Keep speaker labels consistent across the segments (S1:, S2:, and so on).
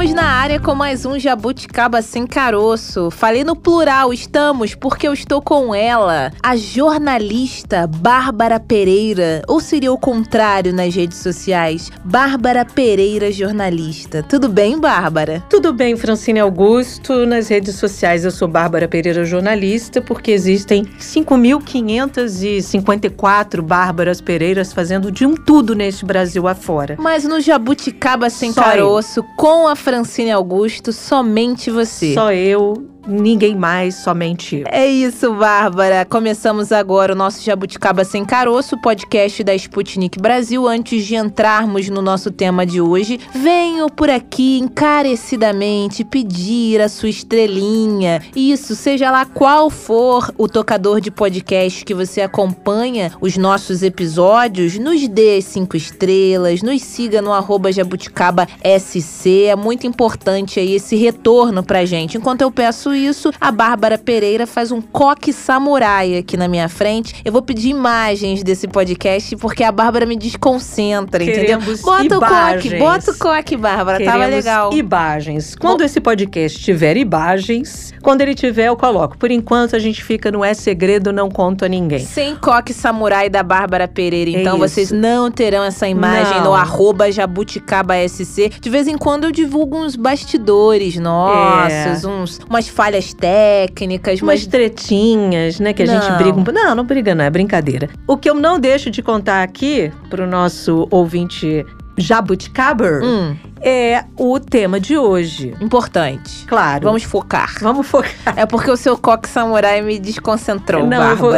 S1: Estamos na área com mais um Jabuticaba Sem Caroço. Falei no plural, estamos, porque eu estou com ela, a jornalista Bárbara Pereira. Ou seria o contrário nas redes sociais? Bárbara Pereira, jornalista. Tudo bem, Bárbara?
S2: Tudo bem, Francine Augusto. Nas redes sociais eu sou Bárbara Pereira, jornalista, porque existem 5.554 Bárbaras Pereiras fazendo de um tudo neste Brasil afora.
S1: Mas no Jabuticaba Sem
S2: Só
S1: Caroço, com a Francine Augusto, somente você.
S2: Só eu, ninguém mais, somente eu.
S1: É isso, Bárbara. Começamos agora o nosso Jabuticaba Sem Caroço, podcast da Sputnik Brasil. Antes de entrarmos no nosso tema de hoje, venho por aqui encarecidamente pedir a sua estrelinha. Isso, seja lá qual for o tocador de podcast que você acompanha os nossos episódios, nos dê cinco estrelas, nos siga no arroba Jabuticaba SC. É muito importante aí esse retorno pra gente. Enquanto eu peço isso, a Bárbara Pereira faz um coque samurai aqui na minha frente. Eu vou pedir imagens desse podcast porque a Bárbara me desconcentra, entendeu?
S2: Queremos
S1: Bota o coque,
S2: imagens.
S1: bota o coque, Bárbara. Tava
S2: Queremos
S1: legal.
S2: Imagens. Quando esse podcast tiver imagens, quando ele tiver, eu coloco. Por enquanto, a gente fica no É Segredo, não conto a ninguém.
S1: Sem coque samurai da Bárbara Pereira.
S2: É
S1: Então
S2: isso.
S1: vocês não terão essa imagem
S2: Não.
S1: no arroba Jabuticaba SC. De vez em quando eu divulgo uns bastidores nossos, uns, umas falhas técnicas,
S2: Umas
S1: mas.
S2: tretinhas, né? Que a gente
S1: Não.
S2: briga um pouco. Não, não briga, não, é brincadeira. O que eu não deixo de contar aqui pro nosso ouvinte Jabuticaber
S1: Hum,
S2: é o tema de hoje.
S1: importante.
S2: Claro.
S1: Vamos focar.
S2: Vamos focar.
S1: É porque o seu coque samurai me desconcentrou,
S2: Não, eu vou,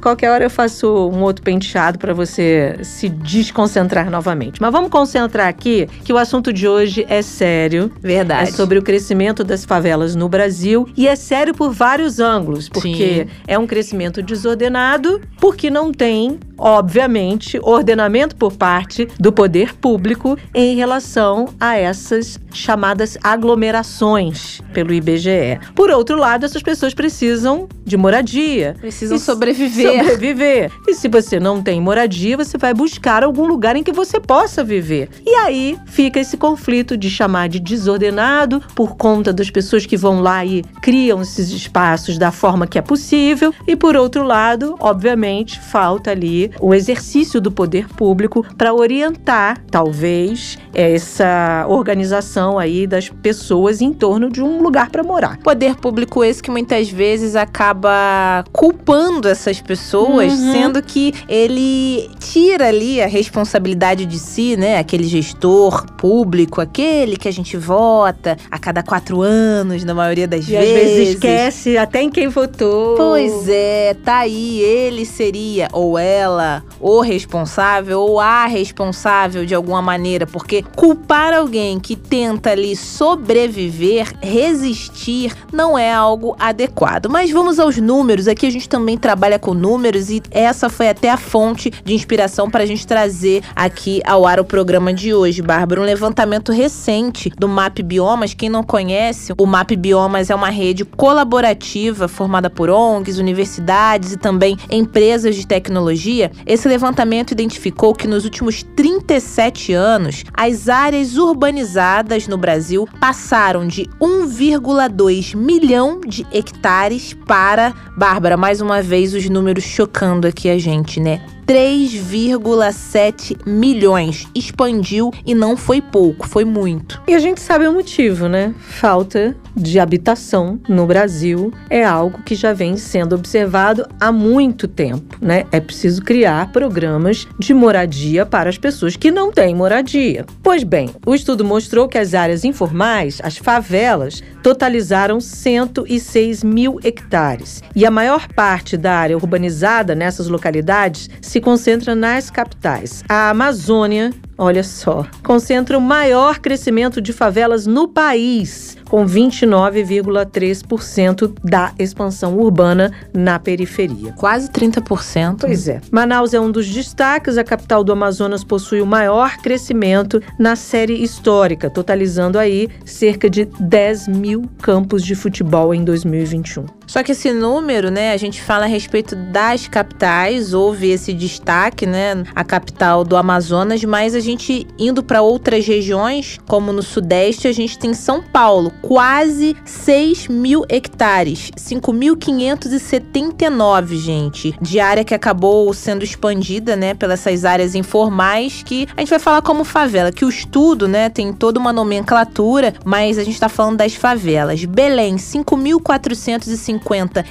S2: qualquer hora eu faço um outro penteado para você se desconcentrar novamente. Mas vamos concentrar aqui que o assunto de hoje é sério.
S1: Verdade.
S2: É sobre o crescimento das favelas no Brasil e é sério por vários ângulos, porque é um crescimento desordenado, porque não tem, obviamente, ordenamento por parte do poder público em relação a essas chamadas aglomerações pelo IBGE. Por outro lado, essas pessoas precisam de moradia.
S1: Precisam sobreviver.
S2: Sobreviver. E se você não tem moradia, você vai buscar algum lugar em que você possa viver. E aí fica esse conflito de chamar de desordenado por conta das pessoas que vão lá e criam esses espaços da forma que é possível. E por outro lado, obviamente, falta ali o exercício do poder público para orientar, talvez, essa organização aí das pessoas em torno de um lugar para morar.
S1: Poder público esse que muitas vezes acaba culpando essas pessoas,
S2: Uhum.
S1: sendo que ele tira ali a responsabilidade de si, né? Aquele gestor público, aquele que a gente vota a cada quatro anos, na maioria das
S2: E às
S1: vezes.
S2: vezes esquece até em quem votou.
S1: Pois é, tá aí. Ele seria, ou ela, o responsável, ou a responsável de alguma maneira, porque culpar alguém que tenta ali sobreviver, resistir, não é algo adequado. Mas vamos aos números. Aqui a gente também trabalha com números e essa foi até a fonte de inspiração para a gente trazer aqui ao ar o programa de hoje, Bárbara. Um levantamento recente do MAP Biomas. Quem não conhece, o MAP Biomas é uma rede colaborativa formada por ONGs, universidades e também empresas de tecnologia. Esse levantamento identificou que nos últimos 37 anos, as áreas urbanizadas no Brasil passaram de 1,2 milhão de hectares para, Bárbara, mais uma vez os números chocando aqui a gente, né? 3,7 milhões. Expandiu e não foi pouco, foi muito.
S2: E a gente sabe o motivo, né? Falta de habitação no Brasil é algo que já vem sendo observado há muito tempo, né? É preciso criar programas de moradia para as pessoas que não têm moradia. Pois bem, o estudo mostrou que as áreas informais, as favelas, totalizaram 106 mil hectares. E a maior parte da área urbanizada nessas localidades se concentra nas capitais. A Amazônia, olha só, concentra o maior crescimento de favelas no país, com 29,3% da expansão urbana na periferia.
S1: Quase 30%.
S2: Pois é. Manaus é um dos destaques. A capital do Amazonas possui o maior crescimento na série histórica, totalizando aí cerca de 10 mil campos de futebol em 2021.
S1: Só que esse número, né, a gente fala a respeito das capitais, houve esse destaque, né, a capital do Amazonas, mas a gente indo para outras regiões, como no Sudeste, a gente tem São Paulo, quase 6 mil hectares, 5.579, gente, de área que acabou sendo expandida, né, pelas essas áreas informais que a gente vai falar como favela, que o estudo, né, tem toda uma nomenclatura, mas a gente está falando das favelas. Belém, 5.450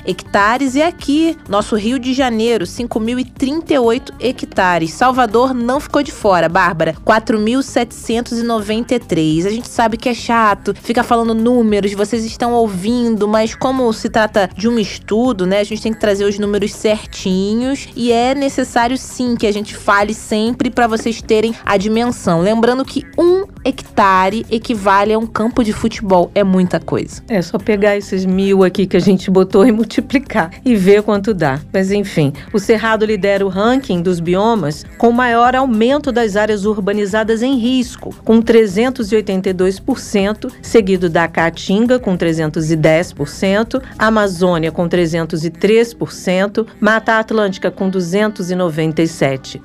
S1: hectares e aqui, nosso Rio de Janeiro, 5.038 hectares. Salvador não ficou de fora, Bárbara, 4.793. A gente sabe que é chato, fica falando números, vocês estão ouvindo, mas como se trata de um estudo, né, a gente tem que trazer os números certinhos e é necessário sim que a gente fale sempre para vocês terem a dimensão. Lembrando que um hectare equivale a um campo de futebol. É muita coisa.
S2: É só pegar esses mil aqui que a gente botou e multiplicar e ver quanto dá. Mas enfim, o Cerrado lidera o ranking dos biomas com maior aumento das áreas urbanizadas em risco, com 382%, seguido da Caatinga, com 310%, Amazônia, com 303%, Mata Atlântica, com 297%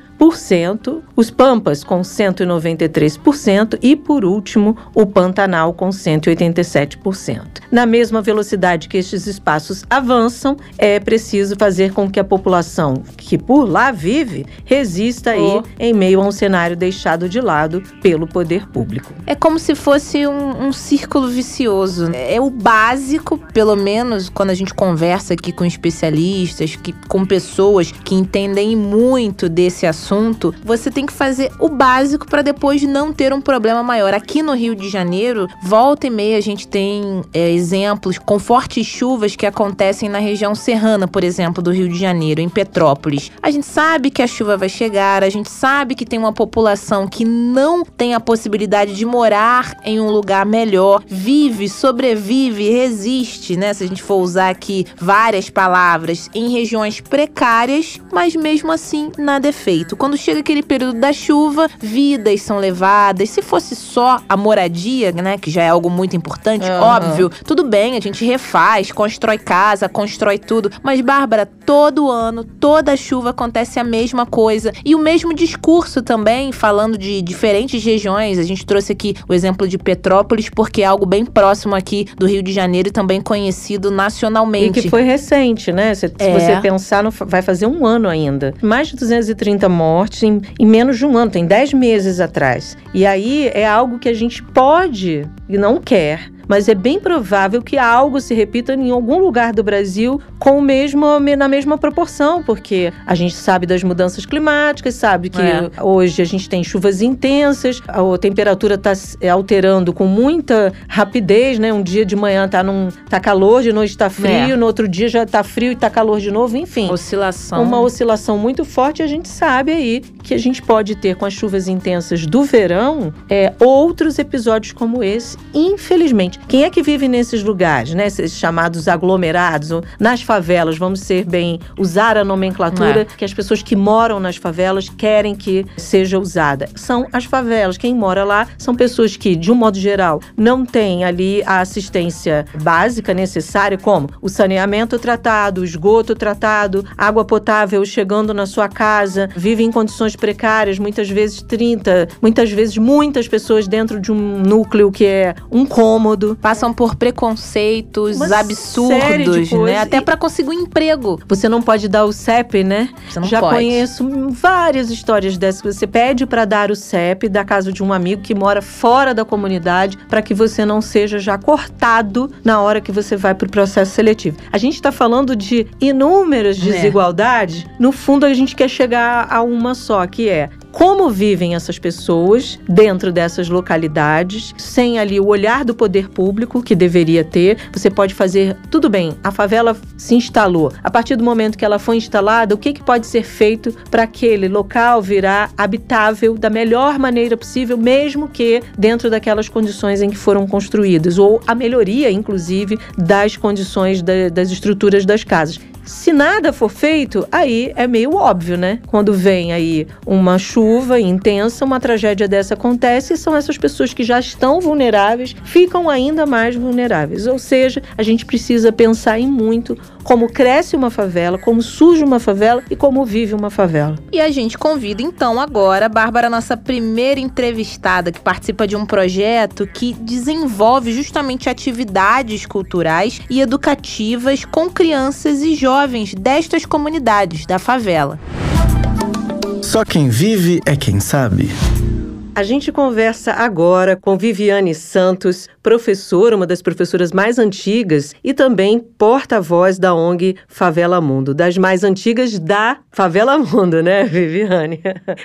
S2: os Pampas com 193% e, por último, o Pantanal com 187%. Na mesma velocidade que estes espaços avançam, é preciso fazer com que a população que por lá vive resista aí oh. em meio a um cenário deixado de lado pelo poder público.
S1: É como se fosse um, um círculo vicioso. É o básico, pelo menos quando a gente conversa aqui com especialistas, que, com pessoas que entendem muito desse assunto assunto, você tem que fazer o básico para depois não ter um problema maior. Aqui no Rio de Janeiro, volta e meia a gente tem é, exemplos com fortes chuvas que acontecem na região serrana, por exemplo, do Rio de Janeiro, em Petrópolis. A gente sabe que a chuva vai chegar, a gente sabe que tem uma população que não tem a possibilidade de morar em um lugar melhor, vive, sobrevive, resiste, né? Se a gente for usar aqui várias palavras, em regiões precárias, mas mesmo assim nada é feito quando chega aquele período da chuva, vidas são levadas. Se fosse só a moradia, né, que já é algo muito importante, uhum. óbvio, tudo bem, a gente refaz, constrói casa, constrói tudo. Mas, Bárbara, todo ano, toda chuva acontece a mesma coisa. E o mesmo discurso também, falando de diferentes regiões. A gente trouxe aqui o exemplo de Petrópolis, porque é algo bem próximo aqui do Rio de Janeiro e também conhecido nacionalmente.
S2: E que foi recente, né? Se, é. se você pensar, vai fazer um ano ainda. Mais de 230 mortes mortes em, em menos de um ano, tem 10 meses atrás. E aí é algo que a gente pode e não quer mas é bem provável que algo se repita em algum lugar do Brasil com o mesmo, na mesma proporção, porque a gente sabe das mudanças climáticas, sabe que é. hoje a gente tem chuvas intensas, a temperatura está é, alterando com muita rapidez, né? Um dia de manhã tá, num, tá calor, de noite está frio, é. no outro dia já está frio e está calor de novo, enfim.
S1: Oscilação.
S2: Uma oscilação muito forte e a gente sabe aí que a gente pode ter com as chuvas intensas do verão é, outros episódios como esse, infelizmente. Quem é que vive nesses lugares, né? Esses chamados aglomerados, nas favelas, vamos ser bem, usar a nomenclatura é. que as pessoas que moram nas favelas querem que seja usada. São as favelas. Quem mora lá são pessoas que, de um modo geral, não têm ali a assistência básica necessária, como o saneamento tratado, o esgoto tratado, água potável chegando na sua casa, vivem em condições precárias, muitas vezes 30, muitas vezes muitas pessoas dentro de um núcleo que é um cômodo
S1: Passam por preconceitos Uma absurdos, né? Até para conseguir um emprego.
S2: Você não pode dar o CEP, né?
S1: Você não
S2: Já
S1: pode.
S2: conheço várias histórias dessas você pede para dar o CEP da casa de um amigo que mora fora da comunidade para que você não seja já cortado na hora que você vai para o processo seletivo. A gente está falando de inúmeras é. desigualdades. É. No fundo, a gente quer chegar a uma só, que é como vivem essas pessoas dentro dessas localidades, sem ali o olhar do poder público que deveria ter. Você pode fazer tudo bem, a favela se instalou. A partir do momento que ela foi instalada, o que, que pode ser feito para aquele local virar habitável da melhor maneira possível, mesmo que dentro daquelas condições em que foram construídas, ou a melhoria, inclusive, das condições da, das estruturas das casas Se nada for feito, aí é meio óbvio, né? Quando vem aí uma chuva intensa, uma tragédia dessa acontece e são essas pessoas que já estão vulneráveis, ficam ainda mais vulneráveis. Ou seja, a gente precisa pensar em muito como cresce uma favela, como surge uma favela e como vive uma favela.
S1: E a gente convida então agora a Bárbara, nossa primeira entrevistada, que participa de um projeto que desenvolve justamente atividades culturais e educativas com crianças e jovens destas comunidades da favela.
S3: Só quem vive é quem sabe.
S2: A gente conversa agora com Viviane Santos, professora, uma das professoras mais antigas e também porta-voz da ONG Favela Mundo, das mais antigas da Favela Mundo, né, Viviane?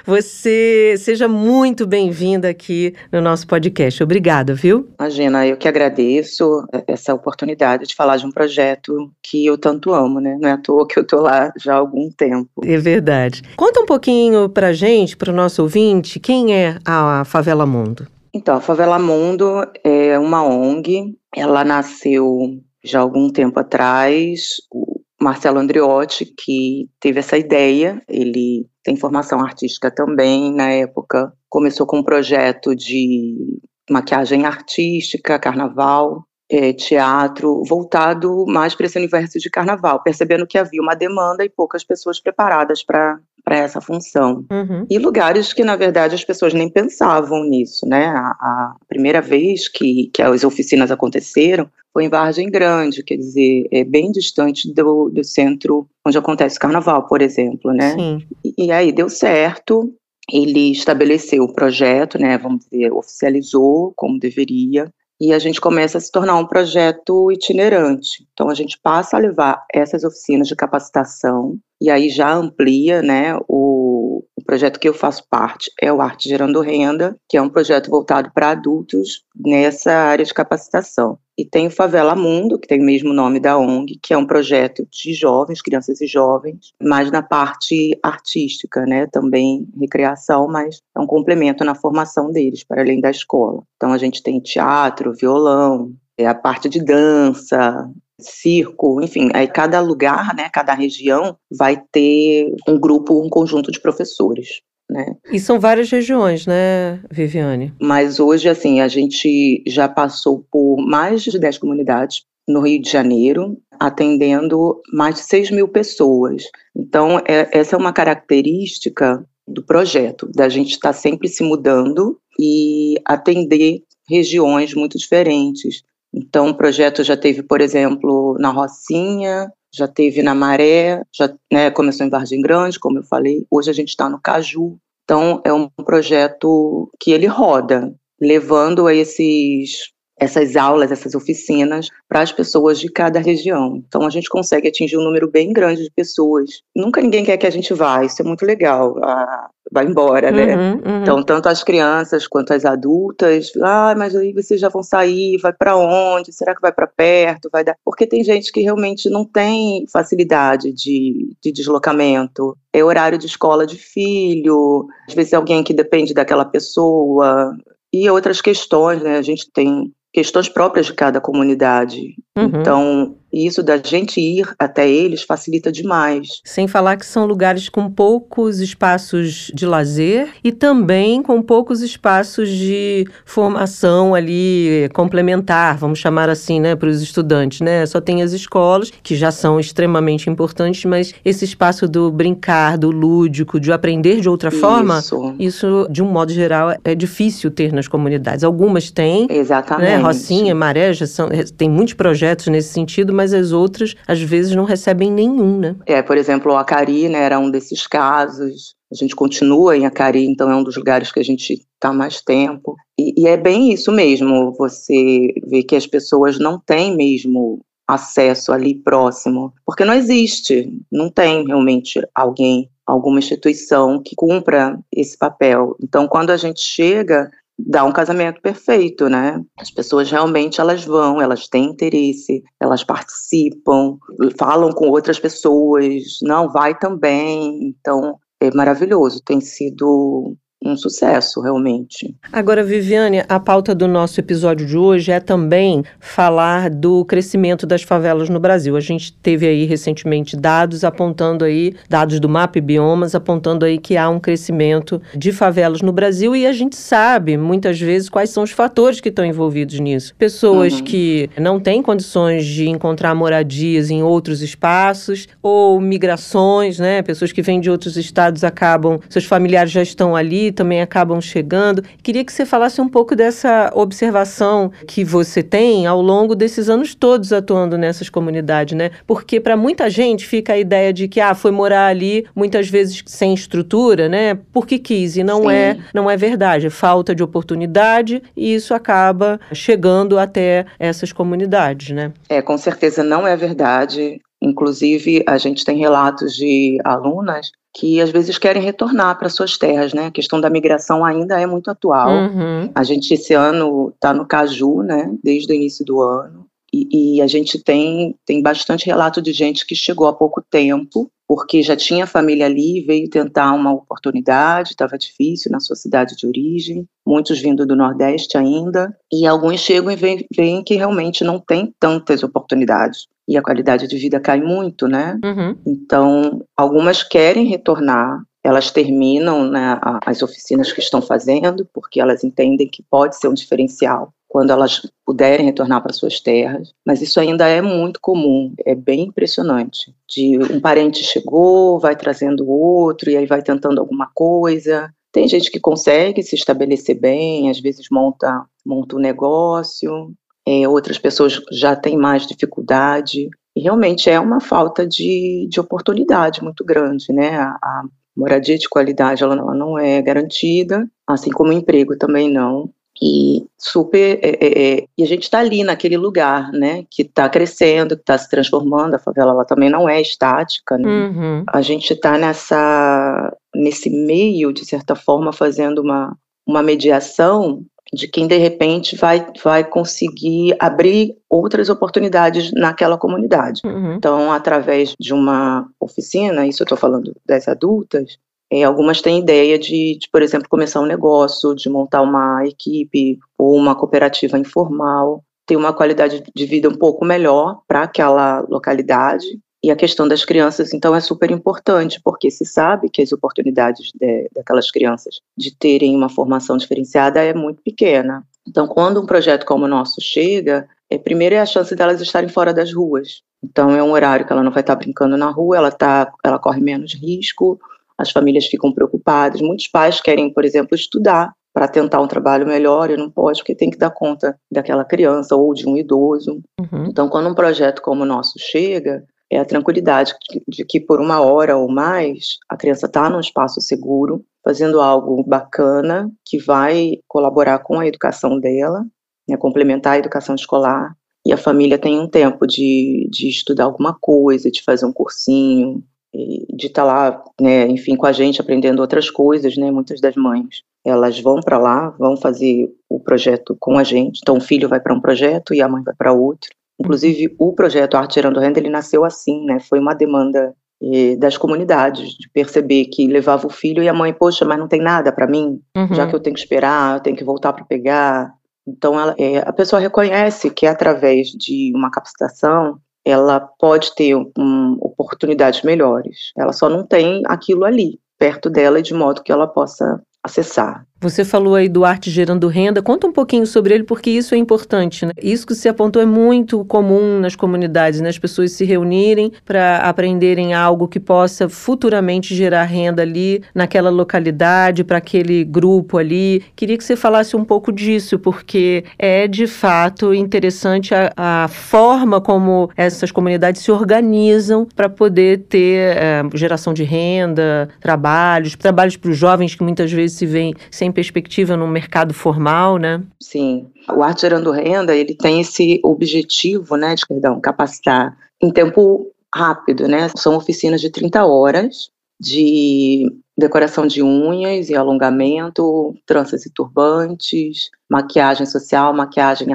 S2: Você seja muito bem-vinda aqui no nosso podcast. Obrigada, viu?
S4: Imagina, eu que agradeço essa oportunidade de falar de um projeto que eu tanto amo, né? Não é à toa que eu tô lá já há algum tempo.
S2: É verdade. Conta um pouquinho pra gente, pro nosso ouvinte, quem é a a Favela Mundo?
S4: Então, a Favela Mundo é uma ONG, ela nasceu já algum tempo atrás. O Marcelo Andriotti, que teve essa ideia, ele tem formação artística também, na época começou com um projeto de maquiagem artística, carnaval, é, teatro, voltado mais para esse universo de carnaval, percebendo que havia uma demanda e poucas pessoas preparadas para para essa função. Uhum. E lugares que, na verdade, as pessoas nem pensavam nisso, né? A, a, primeira vez que, que as oficinas aconteceram foi em Vargem Grande, quer dizer, é bem distante do, do centro onde acontece o carnaval, por exemplo, né? E, e aí deu certo, ele estabeleceu o projeto, né, vamos dizer, oficializou como deveria, e a gente começa a se tornar um projeto itinerante. Então a gente passa a levar essas oficinas de capacitação e aí já amplia, né, o, o projeto que eu faço parte é o Arte Gerando Renda, que é um projeto voltado para adultos nessa área de capacitação. E tem o Favela Mundo, que tem o mesmo nome da ONG, que é um projeto de jovens, crianças e jovens, mais na parte artística, né? Também recreação, mas é um complemento na formação deles, para além da escola. Então a gente tem teatro, violão, é a parte de dança, circo, enfim, aí cada lugar, né, cada região vai ter um grupo, um conjunto de professores. Né?
S2: E são várias regiões, né, Viviane?
S4: Mas hoje, assim, a gente já passou por mais de 10 comunidades no Rio de Janeiro, atendendo mais de 6 mil pessoas. Então, é, essa é uma característica do projeto, da gente estar tá sempre se mudando e atender regiões muito diferentes. Então, o projeto já teve, por exemplo, na Rocinha, já teve na Maré, já né, começou em Vargem Grande, como eu falei. Hoje a gente está no Caju. Então, é um projeto que ele roda, levando a esses essas aulas, essas oficinas para as pessoas de cada região. Então a gente consegue atingir um número bem grande de pessoas. Nunca ninguém quer que a gente vá, isso é muito legal. Ah, vai embora, né? Uhum, uhum. Então tanto as crianças quanto as adultas, ah, mas aí vocês já vão sair, vai para onde? Será que vai para perto? Vai dar? Porque tem gente que realmente não tem facilidade de, de deslocamento. É horário de escola de filho, às vezes é alguém que depende daquela pessoa, e outras questões, né? A gente tem questões próprias de cada comunidade. Uhum. Então, isso da gente ir até eles facilita demais.
S2: Sem falar que são lugares com poucos espaços de lazer e também com poucos espaços de formação ali complementar, vamos chamar assim, né, para os estudantes, né? Só tem as escolas, que já são extremamente importantes, mas esse espaço do brincar, do lúdico, de aprender de outra
S4: isso.
S2: forma, isso, de um modo geral, é difícil ter nas comunidades. Algumas têm,
S4: Exatamente.
S2: né? Rocinha, Maré, já são, tem muitos projetos nesse sentido, mas as outras, às vezes, não recebem nenhum, né?
S4: É, por exemplo, o Acari, né, era um desses casos. A gente continua em Acari, então é um dos lugares que a gente está mais tempo. E, e é bem isso mesmo, você vê que as pessoas não têm mesmo acesso ali próximo, porque não existe, não tem realmente alguém, alguma instituição que cumpra esse papel. Então, quando a gente chega dá um casamento perfeito, né? As pessoas realmente elas vão, elas têm interesse, elas participam, falam com outras pessoas, não vai também, então é maravilhoso, tem sido um sucesso, realmente.
S2: Agora, Viviane, a pauta do nosso episódio de hoje é também falar do crescimento das favelas no Brasil. A gente teve aí recentemente dados apontando aí, dados do MAP Biomas, apontando aí que há um crescimento de favelas no Brasil e a gente sabe, muitas vezes, quais são os fatores que estão envolvidos nisso. Pessoas uhum. que não têm condições de encontrar moradias em outros espaços ou migrações, né? Pessoas que vêm de outros estados acabam, seus familiares já estão ali, também acabam chegando. Queria que você falasse um pouco dessa observação que você tem ao longo desses anos todos atuando nessas comunidades, né? Porque para muita gente fica a ideia de que ah, foi morar ali muitas vezes sem estrutura, né? Porque quis e não Sim. é, não é verdade, é falta de oportunidade e isso acaba chegando até essas comunidades, né?
S4: É, com certeza não é verdade. Inclusive, a gente tem relatos de alunas que às vezes querem retornar para suas terras, né? A questão da migração ainda é muito atual. Uhum. A gente esse ano está no Caju, né? Desde o início do ano. E, e, a gente tem, tem bastante relato de gente que chegou há pouco tempo, porque já tinha família ali, veio tentar uma oportunidade, estava difícil na sua cidade de origem, muitos vindo do Nordeste ainda, e alguns chegam e veem que realmente não tem tantas oportunidades e a qualidade de vida cai muito, né? Uhum. Então, algumas querem retornar, elas terminam né, as oficinas que estão fazendo, porque elas entendem que pode ser um diferencial quando elas puderem retornar para suas terras, mas isso ainda é muito comum, é bem impressionante. De um parente chegou, vai trazendo outro e aí vai tentando alguma coisa. Tem gente que consegue se estabelecer bem, às vezes monta monta um negócio, é, outras pessoas já têm mais dificuldade. E realmente é uma falta de, de oportunidade muito grande, né? A, a moradia de qualidade ela, ela, não é garantida, assim como o emprego também não. E super. É, é, é e a gente está ali naquele lugar, né? Que está crescendo, que está se transformando. A favela ela também não é estática. Né? Uhum. A gente está nessa nesse meio, de certa forma, fazendo uma, uma mediação de quem de repente vai, vai conseguir abrir outras oportunidades naquela comunidade. Uhum. Então, através de uma oficina, isso eu estou falando das adultas, é, algumas têm ideia de, de, por exemplo, começar um negócio, de montar uma equipe ou uma cooperativa informal, ter uma qualidade de vida um pouco melhor para aquela localidade e a questão das crianças, então, é super importante, porque se sabe que as oportunidades de, daquelas crianças de terem uma formação diferenciada é muito pequena. Então, quando um projeto como o nosso chega, é, primeiro é a chance delas estarem fora das ruas. Então, é um horário que ela não vai estar brincando na rua, ela, tá, ela corre menos risco, as famílias ficam preocupadas. Muitos pais querem, por exemplo, estudar para tentar um trabalho melhor e não pode porque tem que dar conta daquela criança ou de um idoso. Uhum. Então, quando um projeto como o nosso chega, é a tranquilidade de que por uma hora ou mais a criança está num espaço seguro, fazendo algo bacana que vai colaborar com a educação dela, né, complementar a educação escolar, e a família tem um tempo de, de estudar alguma coisa, de fazer um cursinho, de estar tá lá, né, enfim, com a gente aprendendo outras coisas, né, muitas das mães elas vão para lá, vão fazer o projeto com a gente. Então, o filho vai para um projeto e a mãe vai para outro. Inclusive, o projeto Arte Gerando Renda, ele nasceu assim, né? Foi uma demanda eh, das comunidades, de perceber que levava o filho e a mãe, poxa, mas não tem nada para mim, uhum. já que eu tenho que esperar, eu tenho que voltar para pegar. Então, ela, é, a pessoa reconhece que através de uma capacitação, ela pode ter um, oportunidades melhores. Ela só não tem aquilo ali, perto dela, de modo que ela possa acessar.
S2: Você falou aí do arte gerando renda. Conta um pouquinho sobre ele, porque isso é importante. Né? Isso que você apontou é muito comum nas comunidades, né? as pessoas se reunirem para aprenderem algo que possa futuramente gerar renda ali naquela localidade, para aquele grupo ali. Queria que você falasse um pouco disso, porque é de fato interessante a, a forma como essas comunidades se organizam para poder ter é, geração de renda, trabalhos, trabalhos para os jovens que muitas vezes se veem sem sem perspectiva no mercado formal, né?
S4: Sim. O Arte Gerando Renda, ele tem esse objetivo, né, de, perdão, capacitar em tempo rápido, né? São oficinas de 30 horas de decoração de unhas e alongamento, tranças e turbantes, maquiagem social, maquiagem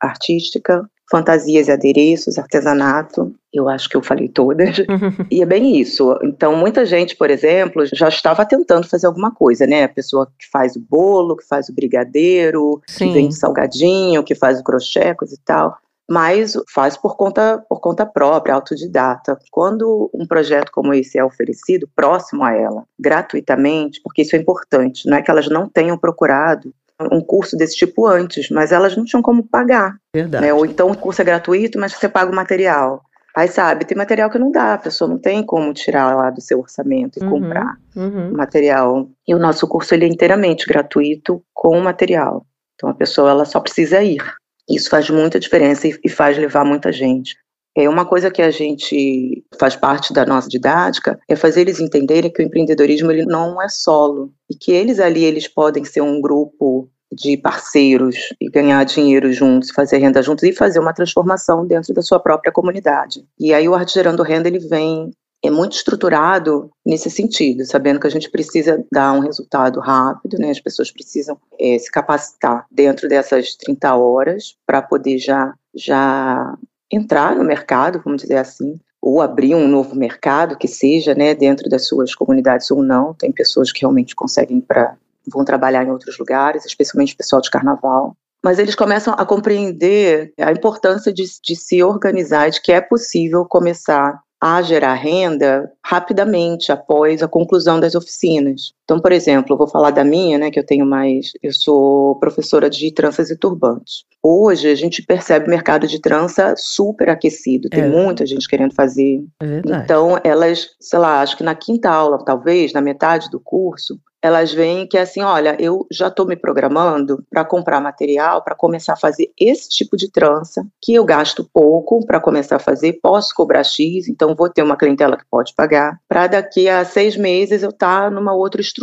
S4: artística, fantasias e adereços, artesanato. Eu acho que eu falei todas. e é bem isso. Então, muita gente, por exemplo, já estava tentando fazer alguma coisa, né? A pessoa que faz o bolo, que faz o brigadeiro, Sim. que vende salgadinho, que faz o crochê, coisa e tal mas faz por conta, por conta própria, autodidata. Quando um projeto como esse é oferecido próximo a ela, gratuitamente, porque isso é importante, não é que elas não tenham procurado um curso desse tipo antes, mas elas não tinham como pagar. Verdade. Né? Ou então o curso é gratuito, mas você paga o material. Aí, sabe, tem material que não dá, a pessoa não tem como tirar lá do seu orçamento e uhum, comprar uhum. material. E o nosso curso ele é inteiramente gratuito com o material. Então a pessoa ela só precisa ir. Isso faz muita diferença e, e faz levar muita gente. É uma coisa que a gente faz parte da nossa didática é fazer eles entenderem que o empreendedorismo ele não é solo e que eles ali eles podem ser um grupo de parceiros e ganhar dinheiro juntos, fazer renda juntos e fazer uma transformação dentro da sua própria comunidade. E aí o Arte Gerando Renda ele vem é muito estruturado nesse sentido, sabendo que a gente precisa dar um resultado rápido, né? As pessoas precisam é, se capacitar dentro dessas 30 horas para poder já já entrar no mercado, vamos dizer assim, ou abrir um novo mercado que seja, né, dentro das suas comunidades ou não. Tem pessoas que realmente conseguem para vão trabalhar em outros lugares, especialmente o pessoal de carnaval. Mas eles começam a compreender a importância de, de se organizar, de que é possível começar a gerar renda rapidamente após a conclusão das oficinas. Então, por exemplo, eu vou falar da minha, né, que eu tenho mais, eu sou professora de tranças e turbantes. Hoje a gente percebe o mercado de trança super aquecido, tem é. muita gente querendo fazer. É então, elas, sei lá, acho que na quinta aula, talvez, na metade do curso, elas veem que é assim, olha, eu já estou me programando para comprar material, para começar a fazer esse tipo de trança, que eu gasto pouco para começar a fazer, posso cobrar X, então vou ter uma clientela que pode pagar, para daqui a seis meses eu estar tá numa outra estrutura.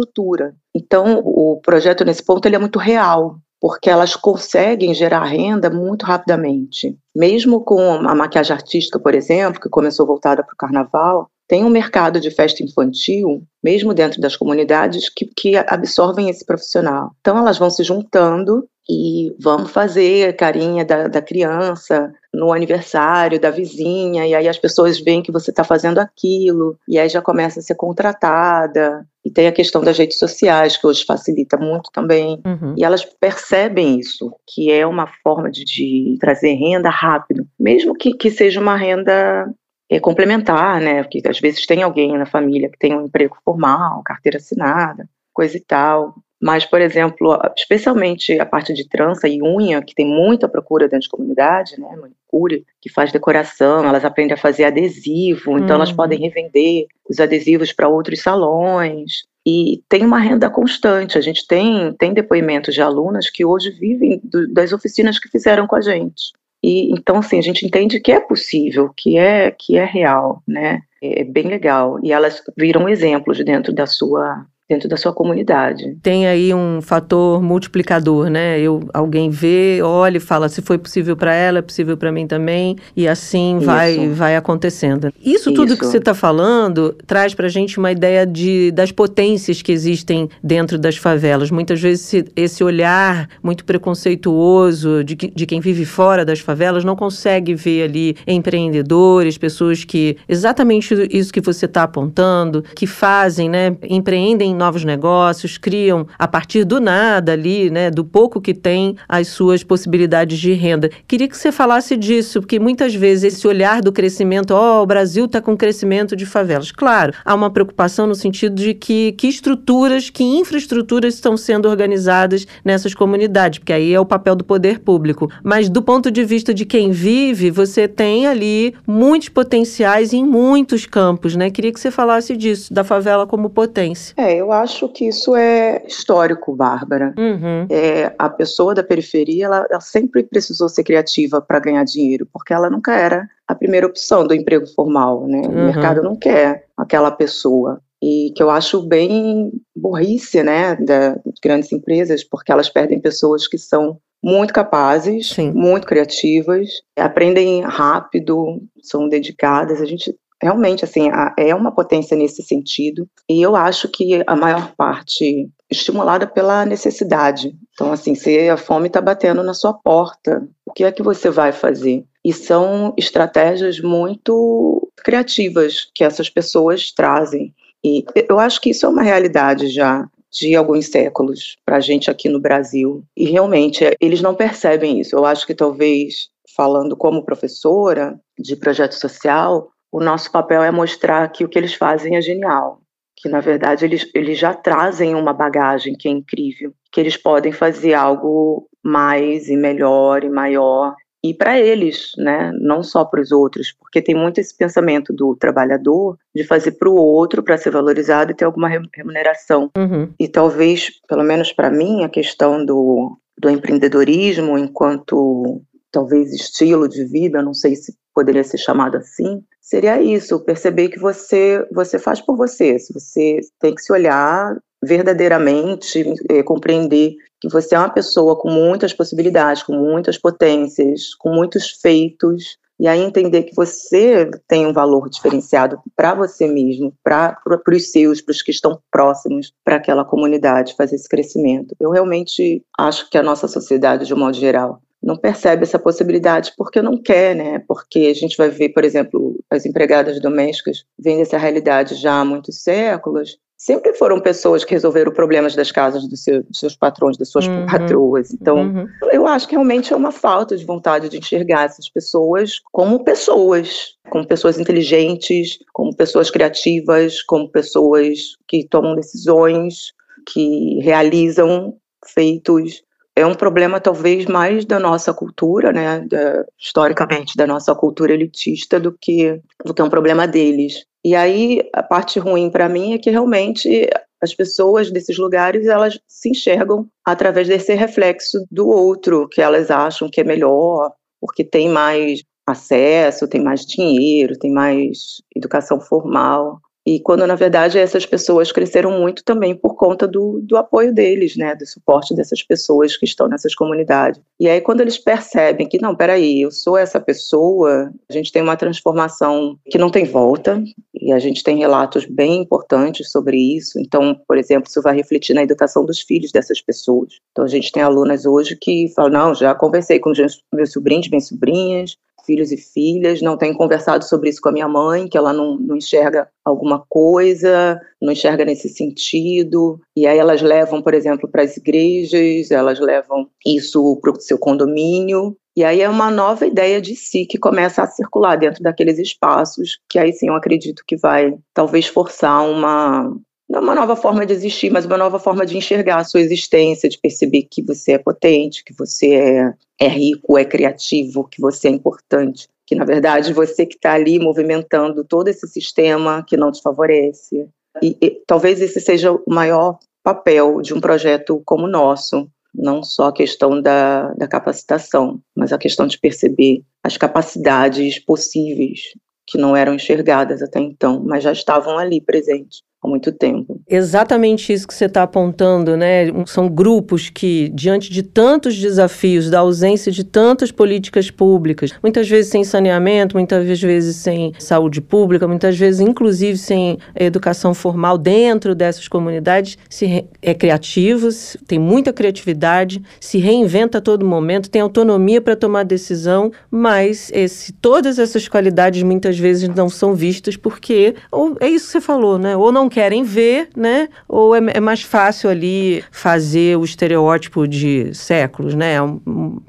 S4: Então, o projeto nesse ponto ele é muito real, porque elas conseguem gerar renda muito rapidamente. Mesmo com a maquiagem artística, por exemplo, que começou voltada para o carnaval, tem um mercado de festa infantil, mesmo dentro das comunidades, que, que absorvem esse profissional. Então, elas vão se juntando e vamos fazer carinha da, da criança no aniversário da vizinha, e aí as pessoas veem que você está fazendo aquilo, e aí já começa a ser contratada. E tem a questão das redes sociais, que hoje facilita muito também. Uhum. E elas percebem isso, que é uma forma de, de trazer renda rápido, mesmo que, que seja uma renda é, complementar, né? Porque às vezes tem alguém na família que tem um emprego formal, carteira assinada, coisa e tal. Mas, por exemplo, especialmente a parte de trança e unha, que tem muita procura dentro de comunidade, né? Manicure, que faz decoração, elas aprendem a fazer adesivo, então elas podem uhum. revender os adesivos para outros salões. E tem uma renda constante. A gente tem, tem depoimentos de alunas que hoje vivem do, das oficinas que fizeram com a gente. E então assim, a gente entende que é possível, que é que é real, né? É bem legal. E elas viram exemplos dentro da sua dentro da sua comunidade.
S2: Tem aí um fator multiplicador, né? Eu, alguém vê, olha e fala se foi possível para ela, é possível para mim também, e assim vai vai acontecendo. Isso, Isso. tudo que você está falando traz para a gente uma ideia de, das potências que existem dentro das favelas. Muitas vezes esse, esse olhar muito preconceituoso de, de quem vive fora das favelas não consegue ver ali empreendedores, pessoas que exatamente isso que você está apontando, que fazem, né, empreendem novos negócios, criam a partir do nada ali, né, do pouco que tem, as suas possibilidades de renda. Queria que você falasse disso, porque muitas vezes esse olhar do crescimento, ó, oh, o Brasil está com crescimento de favelas. Claro, há uma preocupação no sentido de que, que estruturas, que infraestruturas estão sendo organizadas nessas comunidades, porque aí é o papel do poder público. Mas do ponto de vista de quem vive, você tem ali muitos potenciais em muitos campos, né? Queria que você falasse disso, da favela como potência.
S4: É, eu acho que isso é histórico, Bárbara. Uhum. É, a pessoa da periferia, ela, ela sempre precisou ser criativa para ganhar dinheiro, porque ela nunca era a primeira opção do emprego formal, né? Uhum. O mercado não quer aquela pessoa. E que eu acho bem burrice, né, das grandes empresas, porque elas perdem pessoas que são muito capazes, Sim. muito criativas, aprendem rápido, são dedicadas. A gente realmente, assim, é uma potência nesse sentido. E eu acho que a maior parte estimulada pela necessidade. Então, assim, se a fome está batendo na sua porta, o que é que você vai fazer? E são estratégias muito criativas que essas pessoas trazem. E eu acho que isso é uma realidade já de alguns séculos para a gente aqui no Brasil. E realmente, eles não percebem isso. Eu acho que talvez, falando como professora de projeto social, o nosso papel é mostrar que o que eles fazem é genial. Que, na verdade, eles, eles já trazem uma bagagem que é incrível. Que eles podem fazer algo mais e melhor e maior e para eles, né, não só para os outros, porque tem muito esse pensamento do trabalhador de fazer para o outro para ser valorizado e ter alguma remuneração. Uhum. E talvez, pelo menos para mim, a questão do, do empreendedorismo enquanto talvez estilo de vida, não sei se poderia ser chamado assim, seria isso, perceber que você você faz por você, você tem que se olhar verdadeiramente, é, compreender que você é uma pessoa com muitas possibilidades, com muitas potências, com muitos feitos, e aí entender que você tem um valor diferenciado para você mesmo, para os seus, para os que estão próximos, para aquela comunidade, fazer esse crescimento. Eu realmente acho que a nossa sociedade, de um modo geral, não percebe essa possibilidade porque não quer, né? Porque a gente vai ver, por exemplo, as empregadas domésticas vendo essa realidade já há muitos séculos sempre foram pessoas que resolveram problemas das casas dos, seu, dos seus patrões, das suas uhum. patroas. Então, uhum. eu acho que realmente é uma falta de vontade de enxergar essas pessoas como pessoas, como pessoas inteligentes, como pessoas criativas, como pessoas que tomam decisões, que realizam feitos. É um problema talvez mais da nossa cultura, né, da, historicamente da nossa cultura elitista do que do que é um problema deles. E aí a parte ruim para mim é que realmente as pessoas desses lugares elas se enxergam através desse reflexo do outro que elas acham que é melhor, porque tem mais acesso, tem mais dinheiro, tem mais educação formal. E quando, na verdade, essas pessoas cresceram muito também por conta do, do apoio deles, né, do suporte dessas pessoas que estão nessas comunidades. E aí, quando eles percebem que, não, peraí, eu sou essa pessoa, a gente tem uma transformação que não tem volta, e a gente tem relatos bem importantes sobre isso. Então, por exemplo, isso vai refletir na educação dos filhos dessas pessoas. Então, a gente tem alunas hoje que falam, não, já conversei com meus, sobrinhos, minhas sobrinhas, filhos e filhas, não tenho conversado sobre isso com a minha mãe, que ela não, não enxerga alguma coisa, não enxerga nesse sentido, e aí elas levam, por exemplo, para as igrejas, elas levam isso para o seu condomínio, e aí é uma nova ideia de si que começa a circular dentro daqueles espaços, que aí sim eu acredito que vai talvez forçar uma, não uma nova forma de existir, mas uma nova forma de enxergar a sua existência, de perceber que você é potente, que você é, é rico, é criativo, que você é importante, que na verdade você que está ali movimentando todo esse sistema que não te favorece. E, e talvez esse seja o maior papel de um projeto como o nosso, não só a questão da, da capacitação, mas a questão de perceber as capacidades possíveis que não eram enxergadas até então, mas já estavam ali presentes há muito tempo.
S2: Exatamente isso que você está apontando, né? São grupos que, diante de tantos desafios, da ausência de tantas políticas públicas, muitas vezes sem saneamento, muitas vezes sem saúde pública, muitas vezes, inclusive, sem educação formal dentro dessas comunidades, se é criativos, tem muita criatividade, se reinventa a todo momento, tem autonomia para tomar decisão, mas esse, todas essas qualidades muitas vezes não são vistas porque, ou é isso que você falou, né? Ou não querem ver, né? Ou é, é mais fácil ali fazer o estereótipo de séculos, né?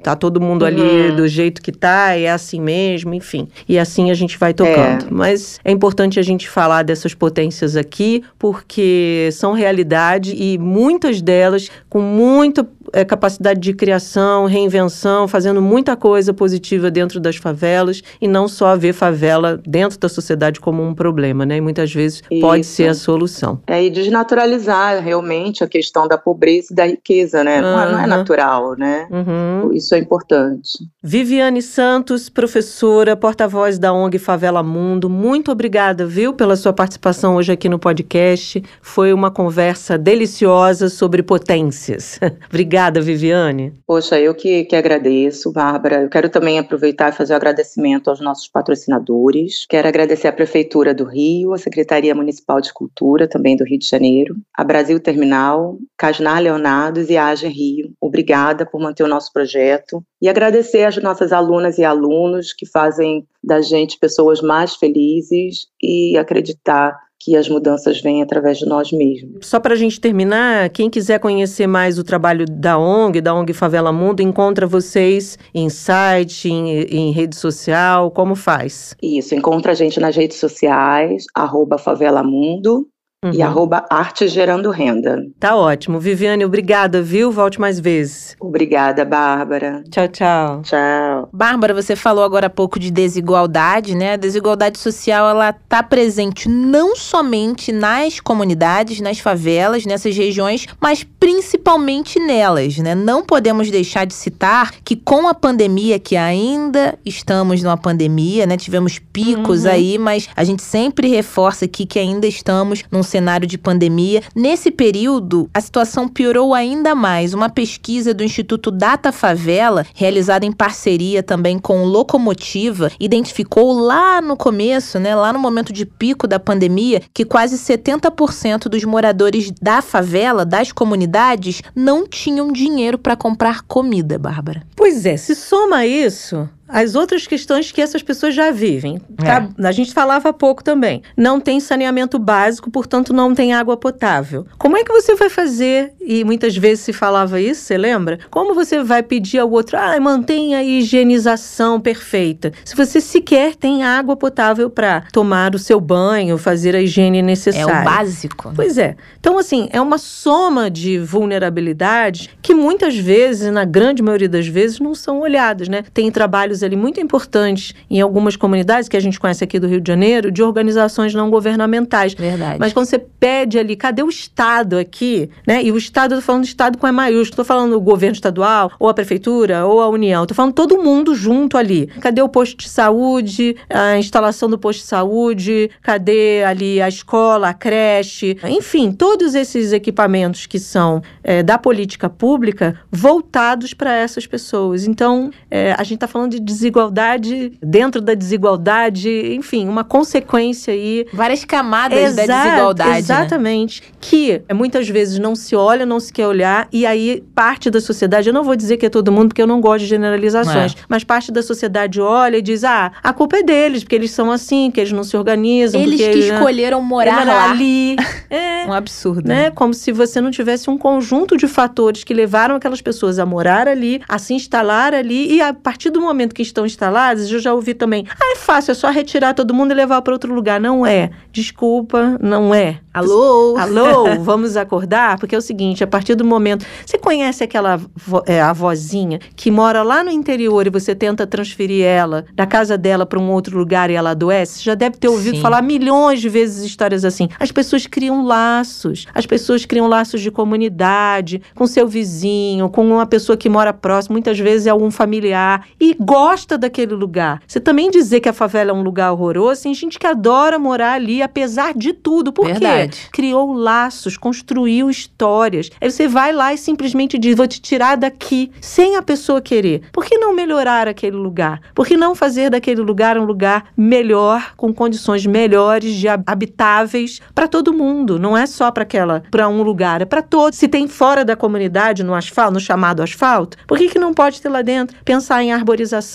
S2: Tá todo mundo uhum. ali do jeito que tá, é assim mesmo, enfim. E assim a gente vai tocando. É. Mas é importante a gente falar dessas potências aqui, porque são realidade e muitas delas com muita é, capacidade de criação, reinvenção, fazendo muita coisa positiva dentro das favelas e não só ver favela dentro da sociedade como um problema, né? E muitas vezes Isso. pode ser a solução.
S4: É, e desnaturalizar realmente a questão da pobreza e da riqueza, né? Não, é, não, é, natural, né? Uhum. Isso é importante.
S2: Viviane Santos, professora, porta-voz da ONG Favela Mundo, muito obrigada, viu, pela sua participação hoje aqui no podcast. Foi uma conversa deliciosa sobre potências. obrigada Obrigada, Viviane.
S4: Poxa, eu que, que agradeço, Bárbara. Eu quero também aproveitar e fazer um agradecimento aos nossos patrocinadores. Quero agradecer à Prefeitura do Rio, a Secretaria Municipal de Cultura, também do Rio de Janeiro, a Brasil Terminal, Casnar Leonados e a Agem Rio. Obrigada por manter o nosso projeto e agradecer às nossas alunas e alunos que fazem da gente pessoas mais felizes e acreditar que as mudanças vêm através de nós mesmos.
S2: Só para a gente terminar, quem quiser conhecer mais o trabalho da ONG, da ONG Favela Mundo, encontra vocês em site, em, em rede social, como faz?
S4: Isso, encontra a gente nas redes sociais, arroba Favela Mundo, Uhum. E arroba arte gerando renda.
S2: Tá ótimo. Viviane, obrigada, viu? Volte mais vezes.
S4: Obrigada, Bárbara.
S2: Tchau, tchau.
S4: Tchau.
S1: Bárbara, você falou agora há pouco de desigualdade, né? A desigualdade social, ela tá presente não somente nas comunidades, nas favelas, nessas regiões, mas principalmente nelas, né? Não podemos deixar de citar que com a pandemia, que ainda estamos numa pandemia, né? Tivemos picos uhum. aí, mas a gente sempre reforça aqui que ainda estamos num cenário de pandemia. Nesse período, a situação piorou ainda mais. Uma pesquisa do Instituto Data Favela, realizada em parceria também com Locomotiva, identificou lá no começo, né, lá no momento de pico da pandemia, que quase 70% dos moradores da favela, das comunidades, não tinham dinheiro para comprar comida, Bárbara.
S2: Pois é, se soma isso, as outras questões que essas pessoas já vivem. É. A gente falava há pouco também. Não tem saneamento básico, portanto, não tem água potável. Como é que você vai fazer? E muitas vezes se falava isso, você lembra? Como você vai pedir ao outro, ah, mantenha a higienização perfeita, se você sequer tem água potável para tomar o seu banho, fazer a higiene necessária?
S1: É o básico.
S2: Pois é. Então, assim, é uma soma de vulnerabilidades que muitas vezes, na grande maioria das vezes, não são olhadas, né? Tem trabalhos trabalhos ali muito importantes em algumas comunidades que a gente conhece aqui do Rio de Janeiro, de organizações não governamentais.
S1: Verdade.
S2: Mas quando você pede ali, cadê o Estado aqui? Né? E o Estado, eu tô falando do Estado com E maiúsculo, estou falando do governo estadual, ou a prefeitura, ou a União. Estou falando todo mundo junto ali. Cadê o posto de saúde, a instalação do posto de saúde? Cadê ali a escola, a creche? Enfim, todos esses equipamentos que são é, da política pública voltados para essas pessoas. Então, é, a gente está falando de desigualdade dentro da desigualdade, enfim, uma consequência aí.
S1: Várias camadas da desigualdade. Né?
S2: Exatamente. Né? Que muitas vezes não se olha, não se quer olhar, e aí parte da sociedade, eu não vou dizer que é todo mundo, porque eu não gosto de generalizações, é. mas parte da sociedade olha e diz: ah, a culpa é deles, porque eles são assim, que eles não se organizam.
S1: Eles
S2: que
S1: eles, escolheram morar lá.
S2: ali. É,
S1: um absurdo.
S2: Né? Como se você não tivesse um conjunto de fatores que levaram aquelas pessoas a morar ali, a se instalar ali, e a partir do momento que estão instaladas, eu já ouvi também. Ah, é fácil, é só retirar todo mundo e levar para outro lugar. Não é. Desculpa, não é.
S1: Alô?
S2: Alô, vamos acordar? Porque é o seguinte, a partir do momento. Você conhece aquela é, avózinha que mora lá no interior e você tenta transferir ela da casa dela para um outro lugar e ela adoece? Você já deve ter ouvido Sim. falar milhões de vezes histórias assim. As pessoas criam laços. As pessoas criam laços de comunidade, com seu vizinho, com uma pessoa que mora próximo, muitas vezes é algum familiar, e gosta daquele lugar. Você também dizer que a favela é um lugar horroroso, tem gente que adora morar ali, apesar de tudo. Por Verdade. quê? Criou laços, construiu histórias. Aí você vai lá e simplesmente diz: vou te tirar daqui, sem a pessoa querer. Por que não melhorar aquele lugar? Por que não fazer daquele lugar um lugar melhor, com condições melhores, de habitáveis para todo mundo? Não é só para aquela, para um lugar, é para todos. Se tem fora da comunidade, no asfalto, no chamado asfalto, por que, que não pode ter lá dentro? Pensar em arborização,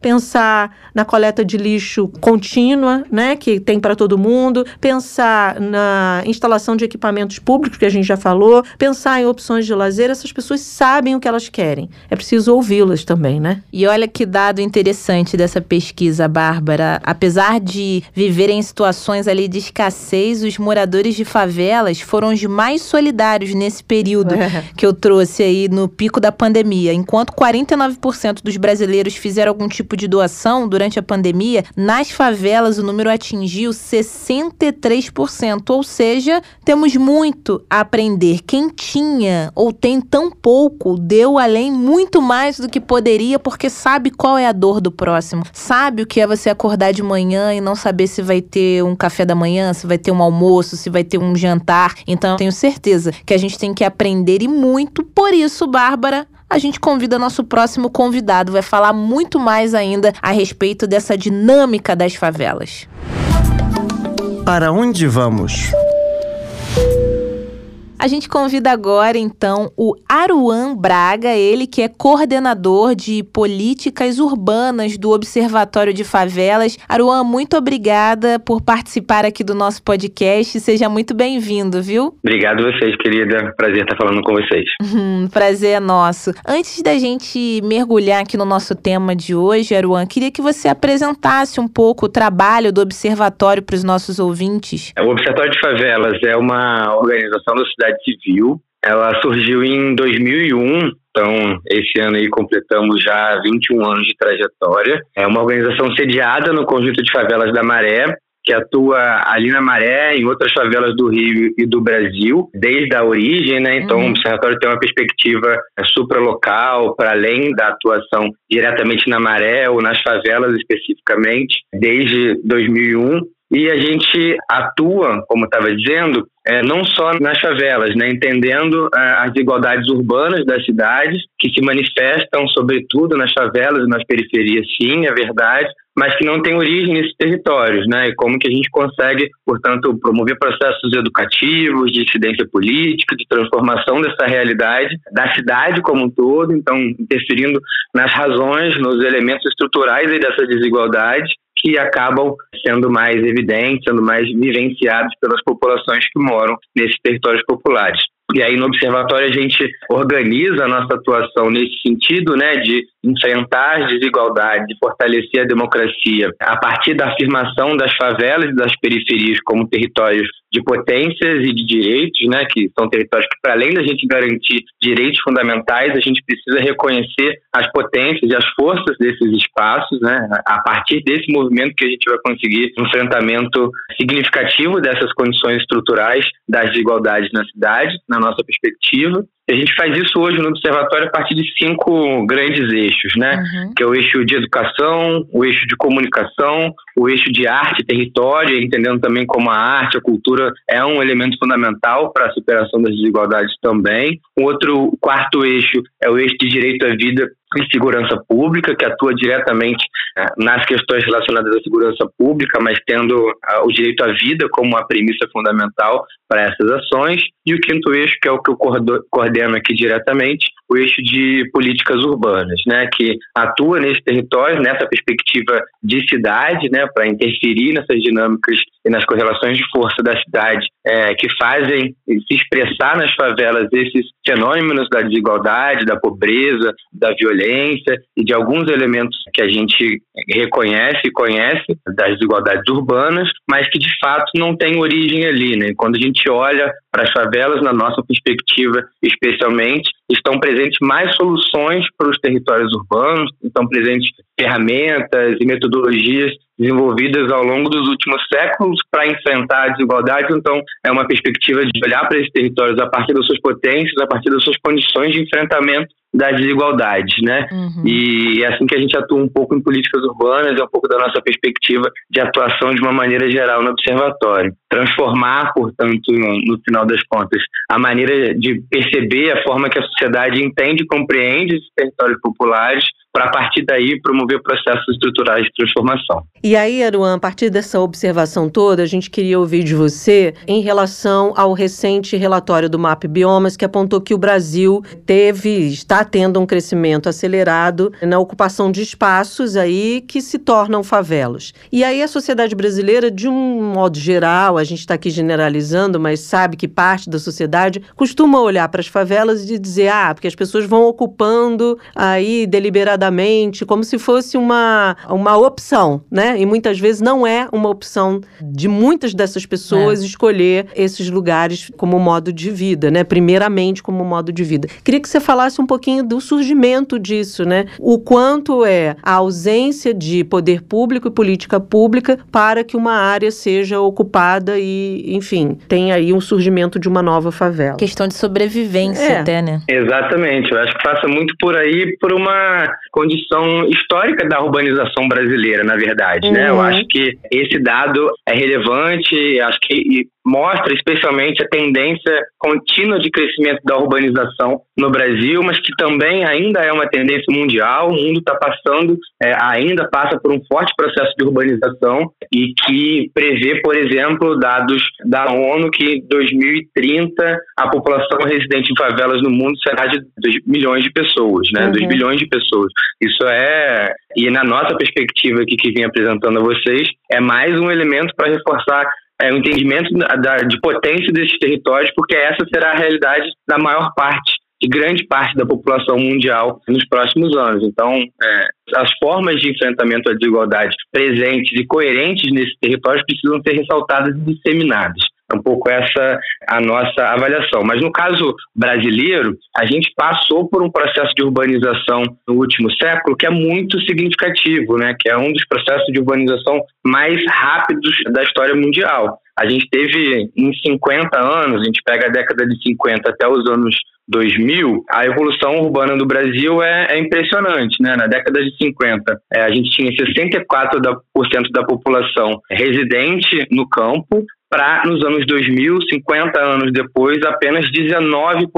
S2: pensar na coleta de lixo contínua, né, que tem para todo mundo, pensar na instalação de equipamentos públicos, que a gente já falou, pensar em opções de lazer, essas pessoas sabem o que elas querem. É preciso ouvi-las também, né?
S1: E olha que dado interessante dessa pesquisa, Bárbara. Apesar de viverem em situações ali de escassez, os moradores de favelas foram os mais solidários nesse período é. que eu trouxe aí no pico da pandemia. Enquanto 49% dos brasileiros fizeram algum tipo de doação durante a pandemia, nas favelas o número atingiu 63%, ou seja, temos muito a aprender. Quem tinha ou tem tão pouco deu além muito mais do que poderia, porque sabe qual é a dor do próximo. Sabe o que é você acordar de manhã e não saber se vai ter um café da manhã, se vai ter um almoço, se vai ter um jantar. Então, tenho certeza que a gente tem que aprender e muito. Por isso, Bárbara, a gente convida nosso próximo convidado, vai falar muito mais ainda a respeito dessa dinâmica das favelas.
S3: Para onde vamos?
S1: A gente convida agora, então, o Aruan Braga, ele que é coordenador de políticas urbanas do Observatório de Favelas. Aruan, muito obrigada por participar aqui do nosso podcast. Seja muito bem-vindo, viu?
S5: Obrigado a vocês, querida. Prazer estar falando com vocês.
S1: Hum, prazer é nosso. Antes da gente mergulhar aqui no nosso tema de hoje, Aruan, queria que você apresentasse um pouco o trabalho do Observatório para os nossos ouvintes.
S5: O Observatório de Favelas é uma organização da cidade sociedade civil. Ela surgiu em 2001, então esse ano aí completamos já 21 anos de trajetória. É uma organização sediada no conjunto de favelas da Maré, que atua ali na Maré, em outras favelas do Rio e do Brasil, desde a origem, né? Então, uhum. o Observatório tem uma perspectiva é, supralocal, para além da atuação diretamente na Maré ou nas favelas especificamente, desde 2001. E a gente atua, como estava dizendo, é, não só nas favelas, né, entendendo é, as desigualdades urbanas das cidades, que se manifestam sobretudo nas favelas e nas periferias, sim, é verdade, mas que não têm origem nesses territórios, né, e como que a gente consegue, portanto, promover processos educativos, de incidência política, de transformação dessa realidade da cidade como um todo, então interferindo nas razões, nos elementos estruturais dessa desigualdade que acabam sendo mais evidentes, sendo mais vivenciados pelas populações que moram nesses territórios populares. E aí no observatório a gente organiza a nossa atuação nesse sentido, né, de enfrentar as desigualdades, de fortalecer a democracia a partir da afirmação das favelas e das periferias como territórios de potências e de direitos, né, que são territórios que para além da gente garantir direitos fundamentais, a gente precisa reconhecer as potências e as forças desses espaços, né, a partir desse movimento que a gente vai conseguir um enfrentamento significativo dessas condições estruturais das desigualdades na cidade, na nossa perspectiva. E a gente faz isso hoje no Observatório a partir de cinco grandes eixos, né? Uhum. Que é o eixo de educação, o eixo de comunicação, o eixo de arte e território, entendendo também como a arte, a cultura é um elemento fundamental para a superação das desigualdades também. O outro, quarto eixo é o eixo de direito à vida e segurança pública, que atua diretamente né, nas questões relacionadas à segurança pública, mas tendo uh, o direito à vida como uma premissa fundamental para essas ações. E o quinto eixo, que é o que eu coordeno aqui diretamente, o eixo de políticas urbanas, né, que atua nesse território, nessa perspectiva de cidade, né, para interferir nessas dinâmicas e nas correlações de força da cidade, é, que fazem se expressar nas favelas esses fenômenos da desigualdade, da pobreza, da violência e de alguns elementos que a gente reconhece e conhece das desigualdades urbanas, mas que de fato não têm origem ali, né? Quando a gente olha para as favelas, na nossa perspectiva, especialmente, estão presentes mais soluções para os territórios urbanos, estão presentes ferramentas e metodologias desenvolvidas ao longo dos últimos séculos para enfrentar a desigualdade. Então, é uma perspectiva de olhar para esses territórios a partir das suas potências, a partir das suas condições de enfrentamento das desigualdades, né? Uhum. E é assim que a gente atua um pouco em políticas urbanas, é um pouco da nossa perspectiva de atuação de uma maneira geral no observatório. Transformar, portanto, no final das contas, a maneira de perceber a forma que a sociedade entende e compreende esses territórios populares para a partir daí promover processos estruturais de transformação.
S2: E aí, Aruan, a partir dessa observação toda, a gente queria ouvir de você em relação ao recente relatório do MAP Biomas, que apontou que o Brasil teve, está tendo um crescimento acelerado na ocupação de espaços aí que se tornam favelas. E aí a sociedade brasileira, de um modo geral, a gente está aqui generalizando, mas sabe que parte da sociedade costuma olhar para as favelas e dizer, ah, porque as pessoas vão ocupando aí deliberadamente como se fosse uma, uma opção, né? E muitas vezes não é uma opção de muitas dessas pessoas é. escolher esses lugares como modo de vida, né? Primeiramente como modo de vida. Queria que você falasse um pouquinho do surgimento disso, né? O quanto é a ausência de poder público e política pública para que uma área seja ocupada e, enfim, tem aí um surgimento de uma nova favela.
S1: Questão de sobrevivência é. até, né?
S5: Exatamente. Eu acho que passa muito por aí por uma condição histórica da urbanização brasileira, na verdade, uhum. né? Eu uhum. acho que esse dado é relevante, acho que mostra especialmente a tendência contínua de crescimento da urbanização no Brasil, mas que também ainda é uma tendência mundial. O mundo está passando, é, ainda passa por um forte processo de urbanização e que prevê, por exemplo, dados da ONU que em 2030 a população residente em favelas no mundo será de 2 milhões de pessoas, né? Uhum. 2 bilhões de pessoas. Isso é, e na nossa perspectiva aqui que vim apresentando a vocês, é mais um elemento para reforçar é, o entendimento da, de potência desses territórios, porque essa será a realidade da maior parte, de grande parte da população mundial nos próximos anos. Então, é, as formas de enfrentamento à desigualdade presentes e coerentes nesses territórios precisam ser ressaltadas e disseminadas. É um pouco essa a nossa avaliação. Mas no caso brasileiro, a gente passou por um processo de urbanização no último século que é muito significativo, né? que é um dos processos de urbanização mais rápidos da história mundial. A gente teve em 50 anos, a gente pega a década de 50 até os anos 2000, a evolução urbana do Brasil é, é impressionante. Né? Na década de 50, é, a gente tinha 64% da, da população residente no campo, para, nos anos 2000, 50 anos depois, apenas 19%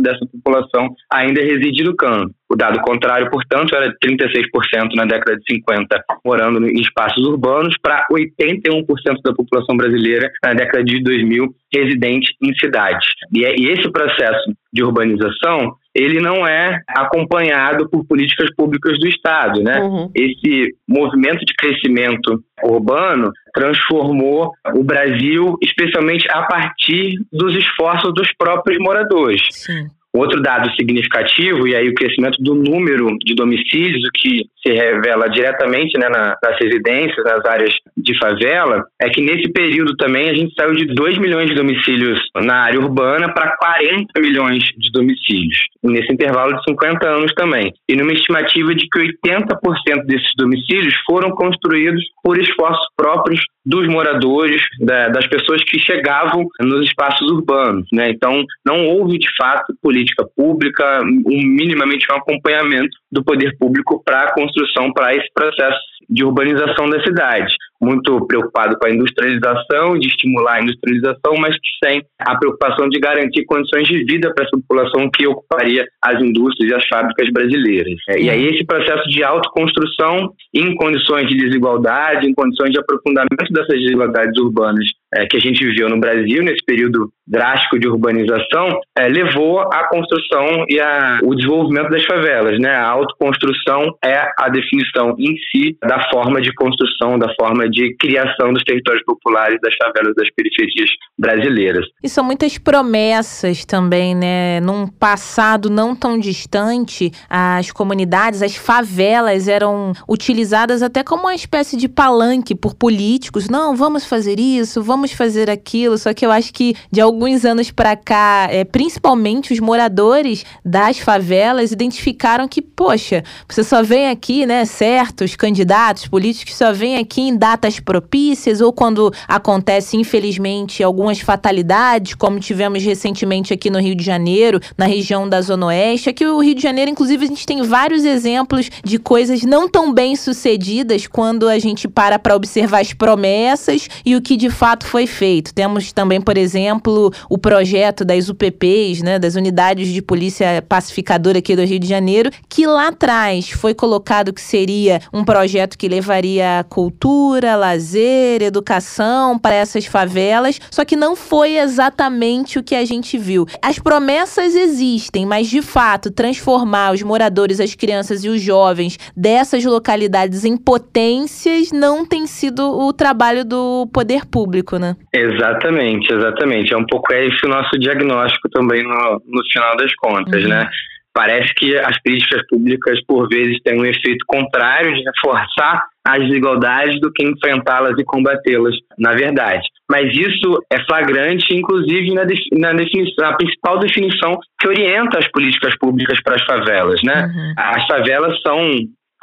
S5: dessa população ainda reside no campo. O dado contrário, portanto, era 36% na década de 50 morando em espaços urbanos, para 81% da população brasileira na década de 2000 residente em cidades. É, e esse processo de urbanização ele não é acompanhado por políticas públicas do Estado, né? Uhum. Esse movimento de crescimento urbano transformou o Brasil, especialmente a partir dos esforços dos próprios moradores. Sim. Outro dado significativo, e aí o crescimento do número de domicílios, o que se revela diretamente né, nas residências, nas áreas de favela, é que nesse período também a gente saiu de 2 milhões de domicílios na área urbana para 40 milhões de domicílios, nesse intervalo de 50 anos também. E numa estimativa de que 80% desses domicílios foram construídos por esforços próprios dos moradores, das pessoas que chegavam nos espaços urbanos. Né? Então, não houve de fato política política pública, um, minimamente um acompanhamento do poder público para a construção, para esse processo de urbanização da cidade. Muito preocupado com a industrialização, de estimular a industrialização, mas sem a preocupação de garantir condições de vida para essa população que ocuparia as indústrias e as fábricas brasileiras. É, e aí esse processo de autoconstrução em condições de desigualdade, em condições de aprofundamento dessas desigualdades urbanas é, que a gente viveu no Brasil nesse período drástico de urbanização, é, levou à construção e a, o desenvolvimento das favelas. Né? A autoconstrução é a definição em si da forma de construção, da forma de criação dos territórios populares, das favelas das periferias brasileiras.
S1: E são muitas promessas também, né? Num passado não tão distante, as comunidades, as favelas eram utilizadas até como uma espécie de palanque por políticos. Não, vamos fazer isso, vamos fazer aquilo. Só que eu acho que de alguns anos para cá, é, principalmente os moradores das favelas identificaram que, poxa, você só vem aqui, né, certos candidatos políticos só vêm aqui em datas propícias ou quando acontece, infelizmente, algumas fatalidades, como tivemos recentemente aqui no Rio de Janeiro, na região da Zona Oeste. Aqui o Rio de Janeiro, inclusive, a gente tem vários exemplos de coisas não tão bem sucedidas quando a gente para para observar as promessas e o que de fato foi feito. Temos também, por exemplo, o projeto das UPPs, né, das unidades de polícia pacificadora aqui do Rio de Janeiro, que lá atrás foi colocado que seria um projeto que levaria cultura, lazer, educação para essas favelas, só que não foi exatamente o que a gente viu. As promessas existem, mas de fato transformar os moradores, as crianças e os jovens dessas localidades em potências não tem sido o trabalho do poder público, né?
S5: Exatamente, exatamente. É um pouco esse o nosso diagnóstico também no, no final das contas, uhum. né? Parece que as políticas públicas, por vezes, têm um efeito contrário de reforçar as desigualdades do que enfrentá-las e combatê-las, na verdade. Mas isso é flagrante, inclusive, na, na, definição, na principal definição que orienta as políticas públicas para as favelas. Né? Uhum. As favelas são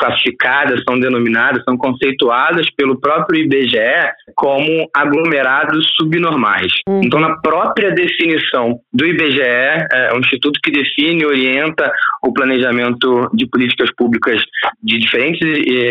S5: classificadas, são denominadas, são conceituadas pelo próprio IBGE como aglomerados subnormais. Uhum. Então, na própria definição do IBGE, é um instituto que define e orienta o planejamento de políticas públicas de diferentes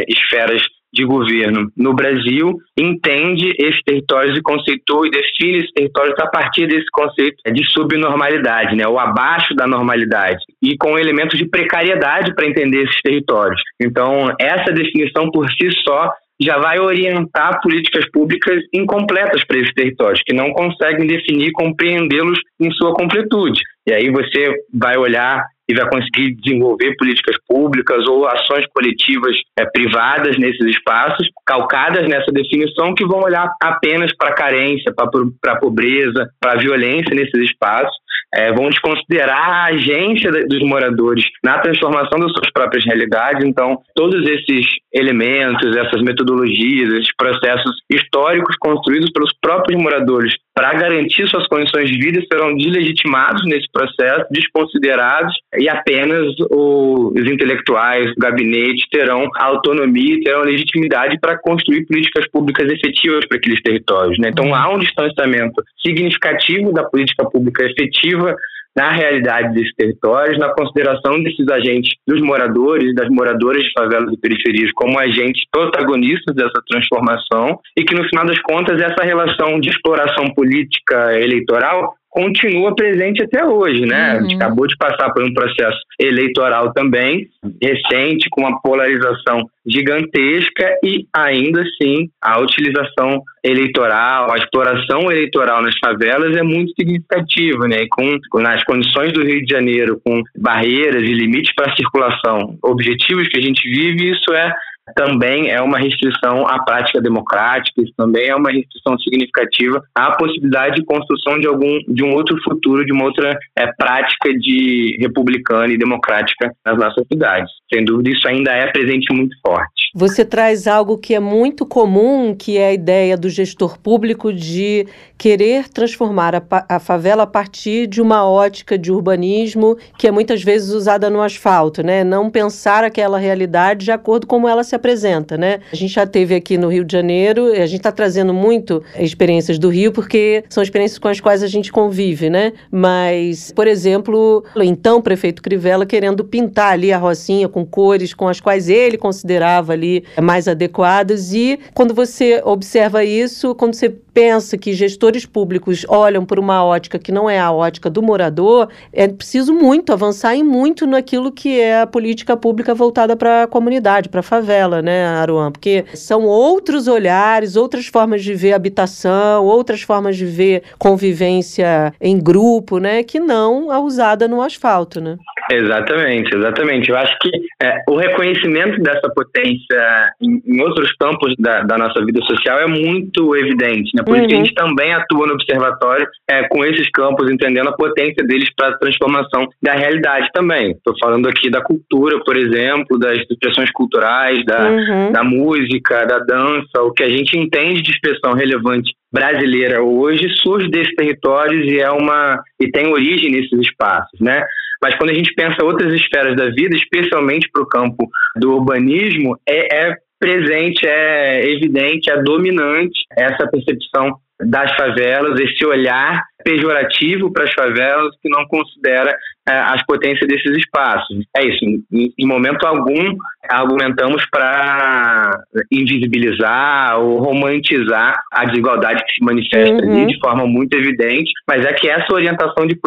S5: esferas de governo no Brasil entende esses territórios e conceitua e define esses territórios a partir desse conceito de subnormalidade, né, ou abaixo da normalidade, e com elementos de precariedade para entender esses territórios. Então, essa definição por si só já vai orientar políticas públicas incompletas para esses territórios, que não conseguem definir e compreendê-los em sua completude. E aí você vai olhar e vai conseguir desenvolver políticas públicas ou ações coletivas é, privadas nesses espaços, calcadas nessa definição, que vão olhar apenas para a carência, para a pobreza, para a violência nesses espaços, é, vão desconsiderar a agência dos moradores na transformação das suas próprias realidades. Então, todos esses elementos, essas metodologias, esses processos históricos construídos pelos próprios moradores para garantir suas condições de vida serão deslegitimados nesse processo, desconsiderados e apenas os intelectuais, o gabinete terão autonomia, terão legitimidade para construir políticas públicas efetivas para aqueles territórios. Né? Então há um distanciamento significativo da política pública efetiva na realidade desses territórios, na consideração desses agentes, dos moradores, das moradoras de favelas e periferias, como agentes protagonistas dessa transformação, e que no final das contas essa relação de exploração política eleitoral continua presente até hoje, né? Uhum. A gente uhum. acabou de passar por um processo eleitoral também recente, com uma polarização gigantesca e ainda assim a utilização eleitoral, a exploração eleitoral nas favelas é muito significativa, né? E com nas condições do Rio de Janeiro, com barreiras e limites para a circulação, objetivos que a gente vive, isso é também é uma restrição à prática democrática, isso também é uma restrição significativa à possibilidade de construção de algum de um outro futuro, de uma outra é, prática de republicana e democrática nas nossas cidades. Sem dúvida, isso ainda é presente muito forte.
S2: Você traz algo que é muito comum, que é a ideia do gestor público de querer transformar a, a favela a partir de uma ótica de urbanismo que é muitas vezes usada no asfalto, né? Não pensar aquela realidade de acordo com como ela se apresenta, né? A gente já teve aqui no Rio de Janeiro, a gente está trazendo muito experiências do Rio, porque são experiências com as quais a gente convive, né? Mas, por exemplo, então prefeito Crivella querendo pintar ali a Rocinha com cores com as quais ele considerava ali mais adequadas, e quando você observa isso, quando você pensa que gestores públicos olham por uma ótica que não é a ótica do morador, é preciso muito avançar em muito naquilo que é a política pública voltada para a comunidade, para a favela, né, Aruan? Porque são outros olhares, outras formas de ver habitação, outras formas de ver convivência em grupo, né, que não a usada no asfalto, né?
S5: Exatamente, exatamente. Eu acho que é, o reconhecimento dessa potência em, em outros campos da, da, nossa vida social é muito evidente, né? Por uhum. isso que a uhum. gente também atua no observatório é, com esses campos, entendendo a potência deles para a transformação da realidade também. Estou falando aqui da cultura, por exemplo, das expressões culturais, da, uhum. da música, da dança, o que a gente entende de expressão relevante brasileira hoje surge desses territórios e é uma e tem origem nesses espaços, né? Mas quando a gente pensa outras esferas da vida, especialmente para o campo do urbanismo, é, é presente, é evidente, é dominante essa percepção das favelas, esse olhar pejorativo para as favelas que não considera é, as potências desses espaços. É isso, em, em momento algum argumentamos para invisibilizar ou romantizar a desigualdade que se manifesta uhum. ali de forma muito evidente, mas é que essa orientação de,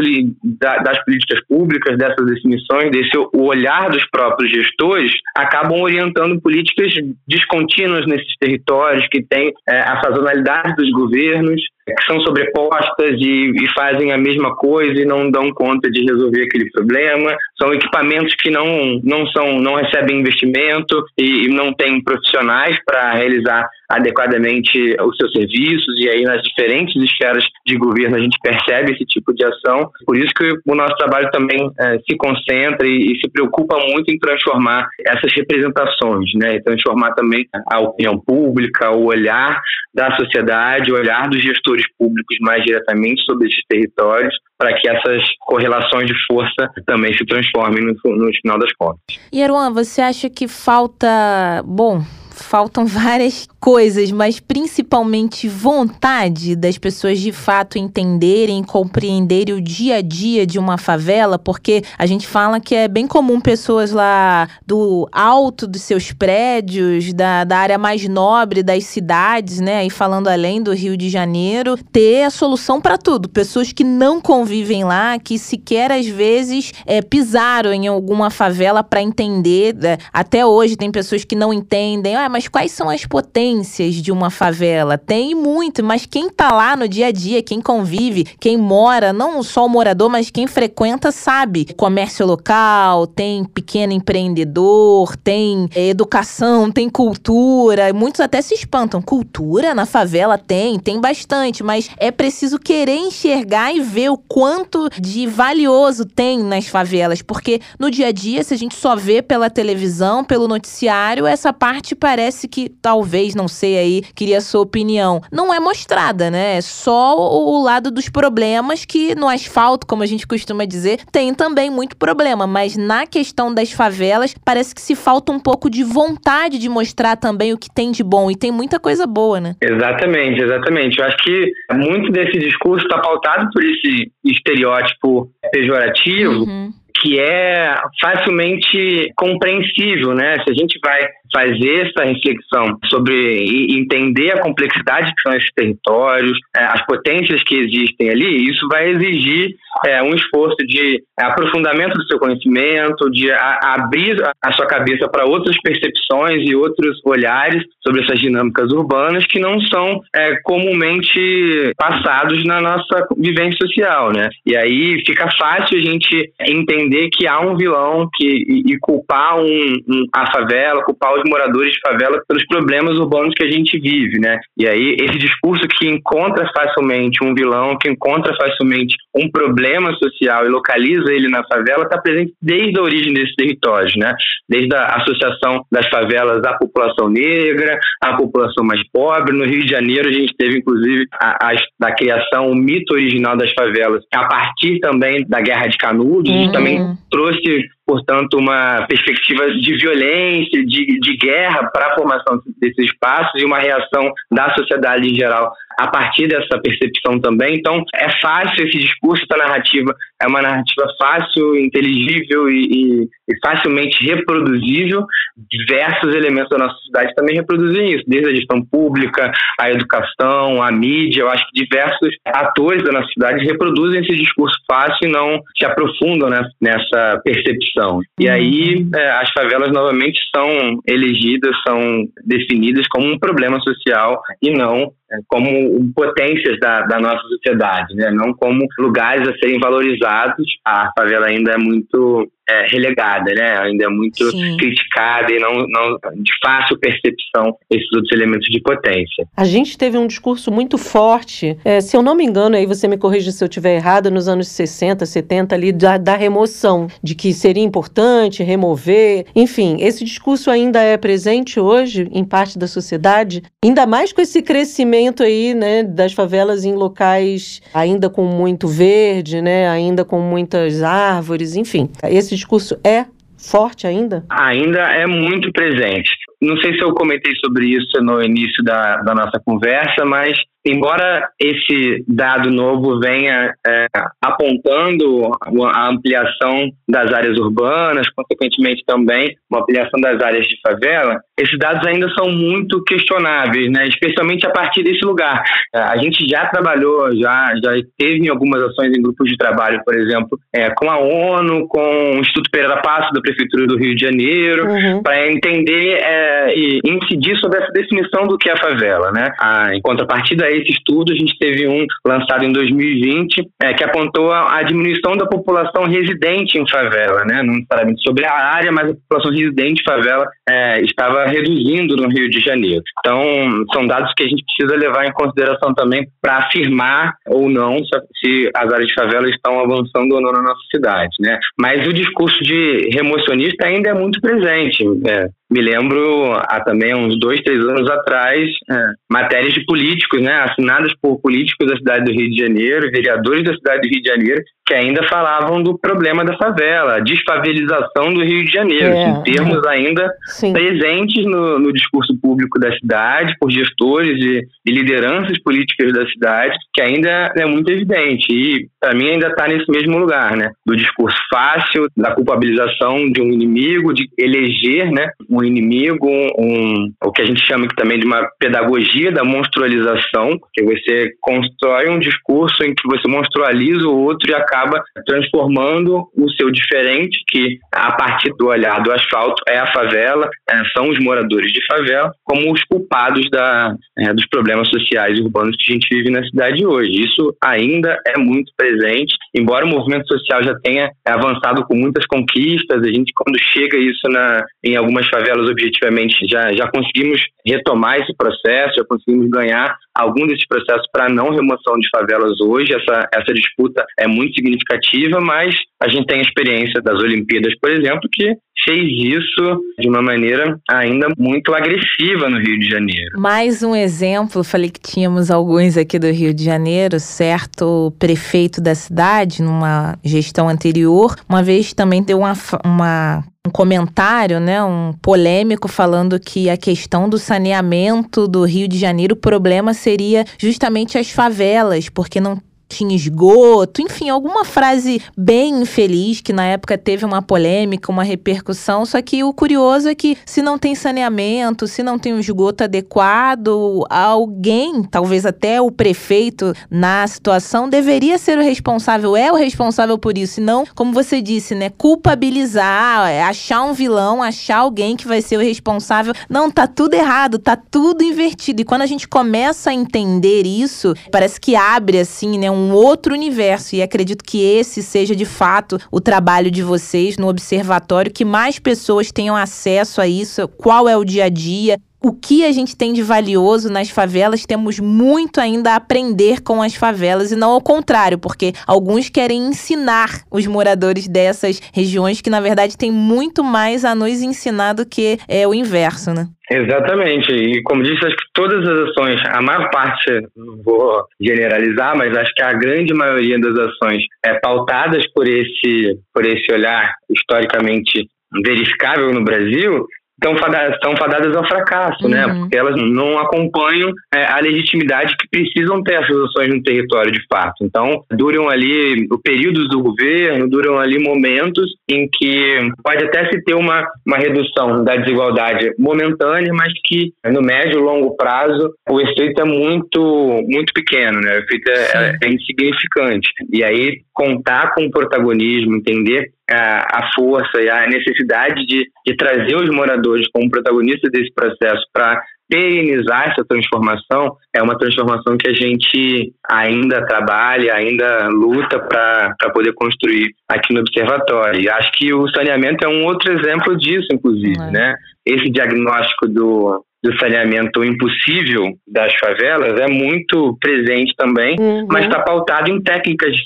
S5: da, das políticas públicas, dessas definições, desse o olhar dos próprios gestores, acabam orientando políticas descontínuas nesses territórios que têm é, a sazonalidade dos governos, que são sobrepostas e, e, fazem a mesma coisa e não dão conta de resolver aquele problema. São equipamentos que não, não, são, não recebem investimento e, e não têm profissionais para realizar adequadamente os seus serviços e aí nas diferentes esferas de governo a gente percebe esse tipo de ação. Por isso que o nosso trabalho também é, se concentra e, e, se preocupa muito em transformar essas representações, né? E transformar também a opinião pública, o olhar da sociedade, o olhar dos gestores públicos mais diretamente sobre esses territórios, para que essas correlações de força também se transformem no, no final das contas.
S1: E Erwan, você acha que falta, bom, faltam várias coisas, mas principalmente vontade das pessoas de fato entenderem, compreenderem o dia a dia de uma favela, porque a gente fala que é bem comum pessoas lá do alto dos seus prédios, da, da área mais nobre das cidades, né, e falando além do Rio de Janeiro, ter a solução para tudo. Pessoas que não convivem lá, que sequer às vezes é, pisaram em alguma favela para entender. Né? Até hoje tem pessoas que não entendem, ah, mas quais são as potências de uma favela? Tem muito, mas quem tá lá no dia a dia, quem convive, quem mora, não só o morador, mas quem frequenta sabe. Comércio local, tem pequeno empreendedor, tem educação, tem cultura. Muitos até se espantam. Cultura na favela tem, tem bastante, mas é preciso querer enxergar e ver o quanto de valioso tem nas favelas, porque no dia a dia, se a gente só vê pela televisão, pelo noticiário, essa parte parece que talvez, não sei aí, queria a sua opinião, não é mostrada, né? É só o lado dos problemas que no asfalto, como a gente costuma dizer, tem também muito problema, mas na questão das favelas, parece que se falta um pouco de vontade de mostrar também o que tem de bom e tem muita coisa boa, né?
S5: Exatamente, exatamente. Eu acho que muito desse discurso está pautado por esse estereótipo pejorativo. Uhum que é facilmente compreensível, né? Se a gente vai fazer essa reflexão sobre entender a complexidade que são esses territórios, é, as potências que existem ali, isso vai exigir é, um esforço de aprofundamento do seu conhecimento, de abrir a sua cabeça para outras percepções e outros olhares sobre essas dinâmicas urbanas que não são é, comumente passados na nossa vivência social, né? E aí fica fácil a gente entender que há um vilão que, e, e culpar um, um, a favela, culpar os moradores de favela pelos problemas urbanos que a gente vive, né? E aí esse discurso que encontra facilmente um vilão, que encontra facilmente um problema social e localiza ele na favela, está presente desde a origem desses territórios, né? Desde a associação das favelas à população negra, à população mais pobre. No Rio de Janeiro a gente teve inclusive a, a, a criação, o mito original das favelas, a partir também da Guerra de Canudos, uhum. também trouxe portanto, uma perspectiva de violência, de, de guerra para a formação desses espaços e uma reação da sociedade em geral a partir dessa percepção também. Então, é fácil esse discurso da narrativa, é uma narrativa fácil, inteligível e, e, e, facilmente reproduzível. Diversos elementos da nossa sociedade também reproduzem isso, desde a gestão pública, a educação, a mídia. Eu acho que diversos atores da nossa cidade reproduzem esse discurso fácil e não se aprofundam nessa percepção. E aí, uhum. é, as favelas novamente são elegidas, são definidas como um problema social e não como potências da, da, nossa sociedade, né? não como lugares a serem valorizados. A favela ainda é muito é, relegada, né? Ainda é muito Sim. criticada e não, não de fácil percepção esses outros elementos de potência.
S2: A gente teve um discurso muito forte, é, se eu não me engano, aí você me corrige se eu estiver errada, nos anos 60, 70 ali da, da remoção, de que seria importante remover, enfim, esse discurso ainda é presente hoje em parte da sociedade, ainda mais com esse crescimento aí, né, das favelas em locais ainda com muito verde, né, ainda com muitas árvores, enfim. Esse esse discurso é forte ainda?
S5: Ainda é muito presente. Não sei se eu comentei sobre isso no início da, da nossa conversa, mas embora esse dado novo venha é, apontando a ampliação das áreas urbanas, consequentemente também uma ampliação das áreas de favela, esses dados ainda são muito questionáveis, né? especialmente a partir desse lugar. É, a gente já trabalhou, já, já teve algumas ações em grupos de trabalho, por exemplo, é, com a ONU, com o Instituto Pereira Passo, da Prefeitura do Rio de Janeiro, uhum. para entender é, e incidir sobre essa definição do que é a favela. Né? A, em contrapartida esse estudo, a gente teve um lançado em 2020 é, que apontou a, diminuição da população residente em favela, né? não necessariamente sobre a área, mas a população residente em favela é, estava reduzindo no Rio de Janeiro. Então, são dados que a gente precisa levar em consideração também para afirmar ou não se, as áreas de favela estão avançando ou não na nossa cidade. Né? Mas o discurso de remocionista ainda é muito presente. É, me lembro há também uns dois, três anos atrás, é, matérias de políticos, né, assinadas por políticos da cidade do Rio de Janeiro, vereadores da cidade do Rio de Janeiro, que ainda falavam do problema da favela, a desfavelização do Rio de Janeiro, é, termos é. ainda sim. presentes no, no, discurso público da cidade, por gestores e, e, lideranças políticas da cidade, que ainda é muito evidente. E, para mim, ainda está nesse mesmo lugar, né? Do discurso fácil, da culpabilização de um inimigo, de eleger né, um inimigo, um, o que a gente chama também de uma pedagogia da monstrualização, que você constrói um discurso em que você monstrualiza o outro e acaba transformando o seu diferente, que a partir do olhar do asfalto é a favela, é, são os moradores de favela, como os culpados da, é, dos problemas sociais urbanos que a gente vive na cidade hoje. Isso ainda é muito presente, embora o movimento social já tenha avançado com muitas conquistas, a gente quando chega isso na, em algumas favelas objetivamente já, já conseguimos retomar esse processo, já conseguimos ganhar algum desses processos para não remoção de favelas hoje. Essa, essa disputa é muito significativa, mas a gente tem a experiência das Olimpíadas, por exemplo, que fez isso de uma maneira ainda muito agressiva no Rio de Janeiro.
S1: Mais um exemplo, falei que tínhamos alguns aqui do Rio de Janeiro, certo prefeito da cidade, numa gestão anterior, uma vez também deu uma, uma um comentário, né, um polêmico falando que a questão do saneamento do Rio de Janeiro, o problema seria justamente as favelas, porque não tinha esgoto, enfim, alguma frase bem infeliz que na época teve uma polêmica, uma repercussão. Só que o curioso é que se não tem saneamento, se não tem um esgoto adequado, alguém, talvez até o prefeito na situação, deveria ser o responsável, é o responsável por isso. E não, como você disse, né, culpabilizar, achar um vilão, achar alguém que vai ser o responsável. Não, tá tudo errado, tá tudo invertido. E quando a gente começa a entender isso, parece que abre assim, né, um um outro universo. E acredito que esse seja de fato o trabalho de vocês no observatório, que mais pessoas tenham acesso a isso, qual é o dia a dia, o que a gente tem de valioso nas favelas, temos muito ainda a aprender com as favelas e não ao contrário, porque alguns querem ensinar os moradores dessas regiões que na verdade tem muito mais a nos ensinar do que é o inverso, né?
S5: Exatamente. E como disse, acho que todas as ações, a maior parte, não vou generalizar, mas acho que a grande maioria das ações é pautadas por esse, por esse olhar historicamente verificável no Brasil, estão fadadas, estão fadadas ao fracasso, né? uhum. né? Porque elas não acompanham é, a legitimidade que precisam ter essas ações no território de fato. Então, duram ali períodos do governo, duram ali momentos em que pode até se ter uma, uma redução da desigualdade momentânea, mas que no médio e longo prazo o efeito é muito, muito pequeno, né? O efeito é, é insignificante. E aí, contar com o protagonismo, entender a, força e a necessidade de, de trazer os moradores como protagonistas desse processo para perenizar essa transformação é uma transformação que a gente ainda trabalha, ainda luta para poder construir aqui no observatório. E acho que o saneamento é um outro exemplo disso, inclusive, é. né? Esse diagnóstico do, do saneamento impossível das favelas é muito presente também, uhum. mas está pautado em técnicas de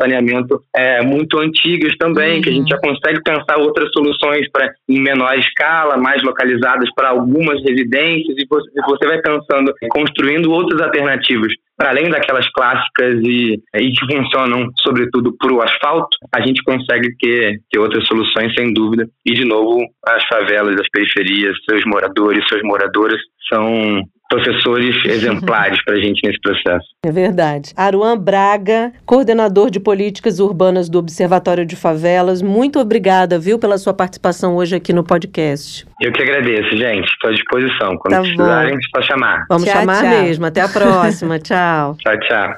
S5: saneamento é, muito antigas também, uhum. que a gente já consegue pensar outras soluções para em menor escala, mais localizadas para algumas residências, e você, você vai pensando, construindo outras alternativas para além daquelas clássicas e, e que funcionam sobretudo para o asfalto, a gente consegue ter, ter outras soluções sem dúvida. E de novo, as favelas, as periferias, seus moradores, suas moradoras são professores exemplares para a gente nesse processo.
S2: É verdade. Aruan Braga, coordenador de políticas urbanas do Observatório de Favelas, muito obrigada, viu, pela sua participação hoje aqui no podcast.
S5: Eu que agradeço, gente. Estou à disposição. Quando tá precisarem, é só chamar.
S2: Vamos
S1: tchau,
S2: chamar
S1: tchau.
S2: mesmo. Até a próxima. tchau.
S5: Tchau, tchau.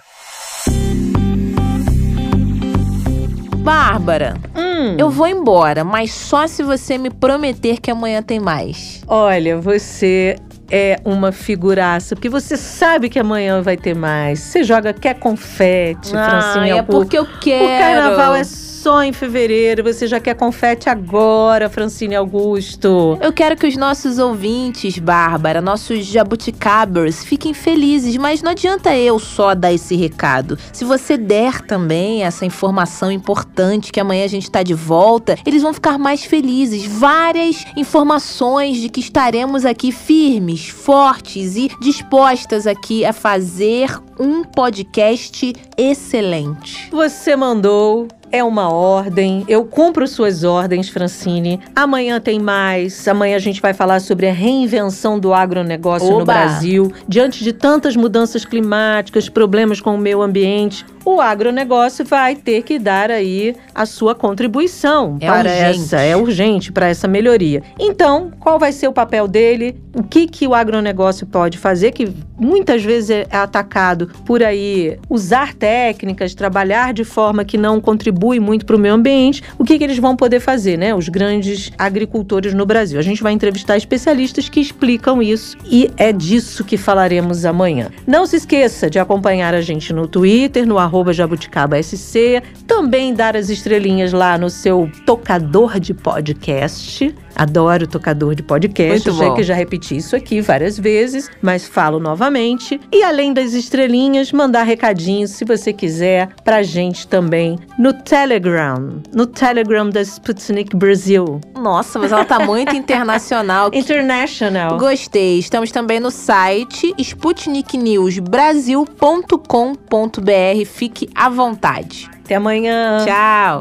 S1: Bárbara, hum. eu vou embora, mas só se você me prometer que amanhã tem mais.
S2: Olha, você é uma figuraça, porque você sabe que amanhã vai ter mais. Você joga quer confete,
S1: ah,
S2: Francinha.
S1: É porque eu quero.
S2: O carnaval é só em fevereiro, você já quer confete agora, Francine Augusto.
S1: Eu quero que os nossos ouvintes, Bárbara, nossos jabuticabers, fiquem felizes, mas não adianta eu só dar esse recado. Se você der também essa informação importante que amanhã a gente está de volta, eles vão ficar mais felizes. Várias informações de que estaremos aqui firmes, fortes e dispostas aqui a fazer um podcast excelente.
S2: Você mandou é uma ordem. Eu cumpro suas ordens, Francine. Amanhã tem mais. Amanhã a gente vai falar sobre a reinvenção do agronegócio
S1: Oba.
S2: no Brasil. Diante de tantas mudanças climáticas, problemas com o meio ambiente, o agronegócio vai ter que dar aí a sua contribuição
S1: É
S2: para
S1: urgente.
S2: essa. É urgente para essa melhoria. Então, qual vai ser o papel dele? O que, que o agronegócio pode fazer? Que muitas vezes é atacado por aí usar técnicas, trabalhar de forma que não contribui muito para o meio ambiente. O que, que eles vão poder fazer, né? Os grandes agricultores no Brasil. A gente vai entrevistar especialistas que explicam isso e é disso que falaremos amanhã. Não se esqueça de acompanhar a gente no Twitter, no jabuticabasc, também dar as estrelinhas lá no seu tocador de podcast. Adoro tocador de podcast,
S1: Muito
S2: eu sei
S1: bom.
S2: que já repeti isso aqui várias vezes, mas falo novamente. E além das estrelinhas, mandar recadinhos, se você quiser, pra gente também no Telegram, no Telegram da Sputnik Brasil.
S1: Nossa, mas ela tá muito internacional.
S2: International.
S1: Gostei. Estamos também no site sputniknewsbrasil.com.br. Fique à vontade.
S2: Até amanhã.
S1: Tchau.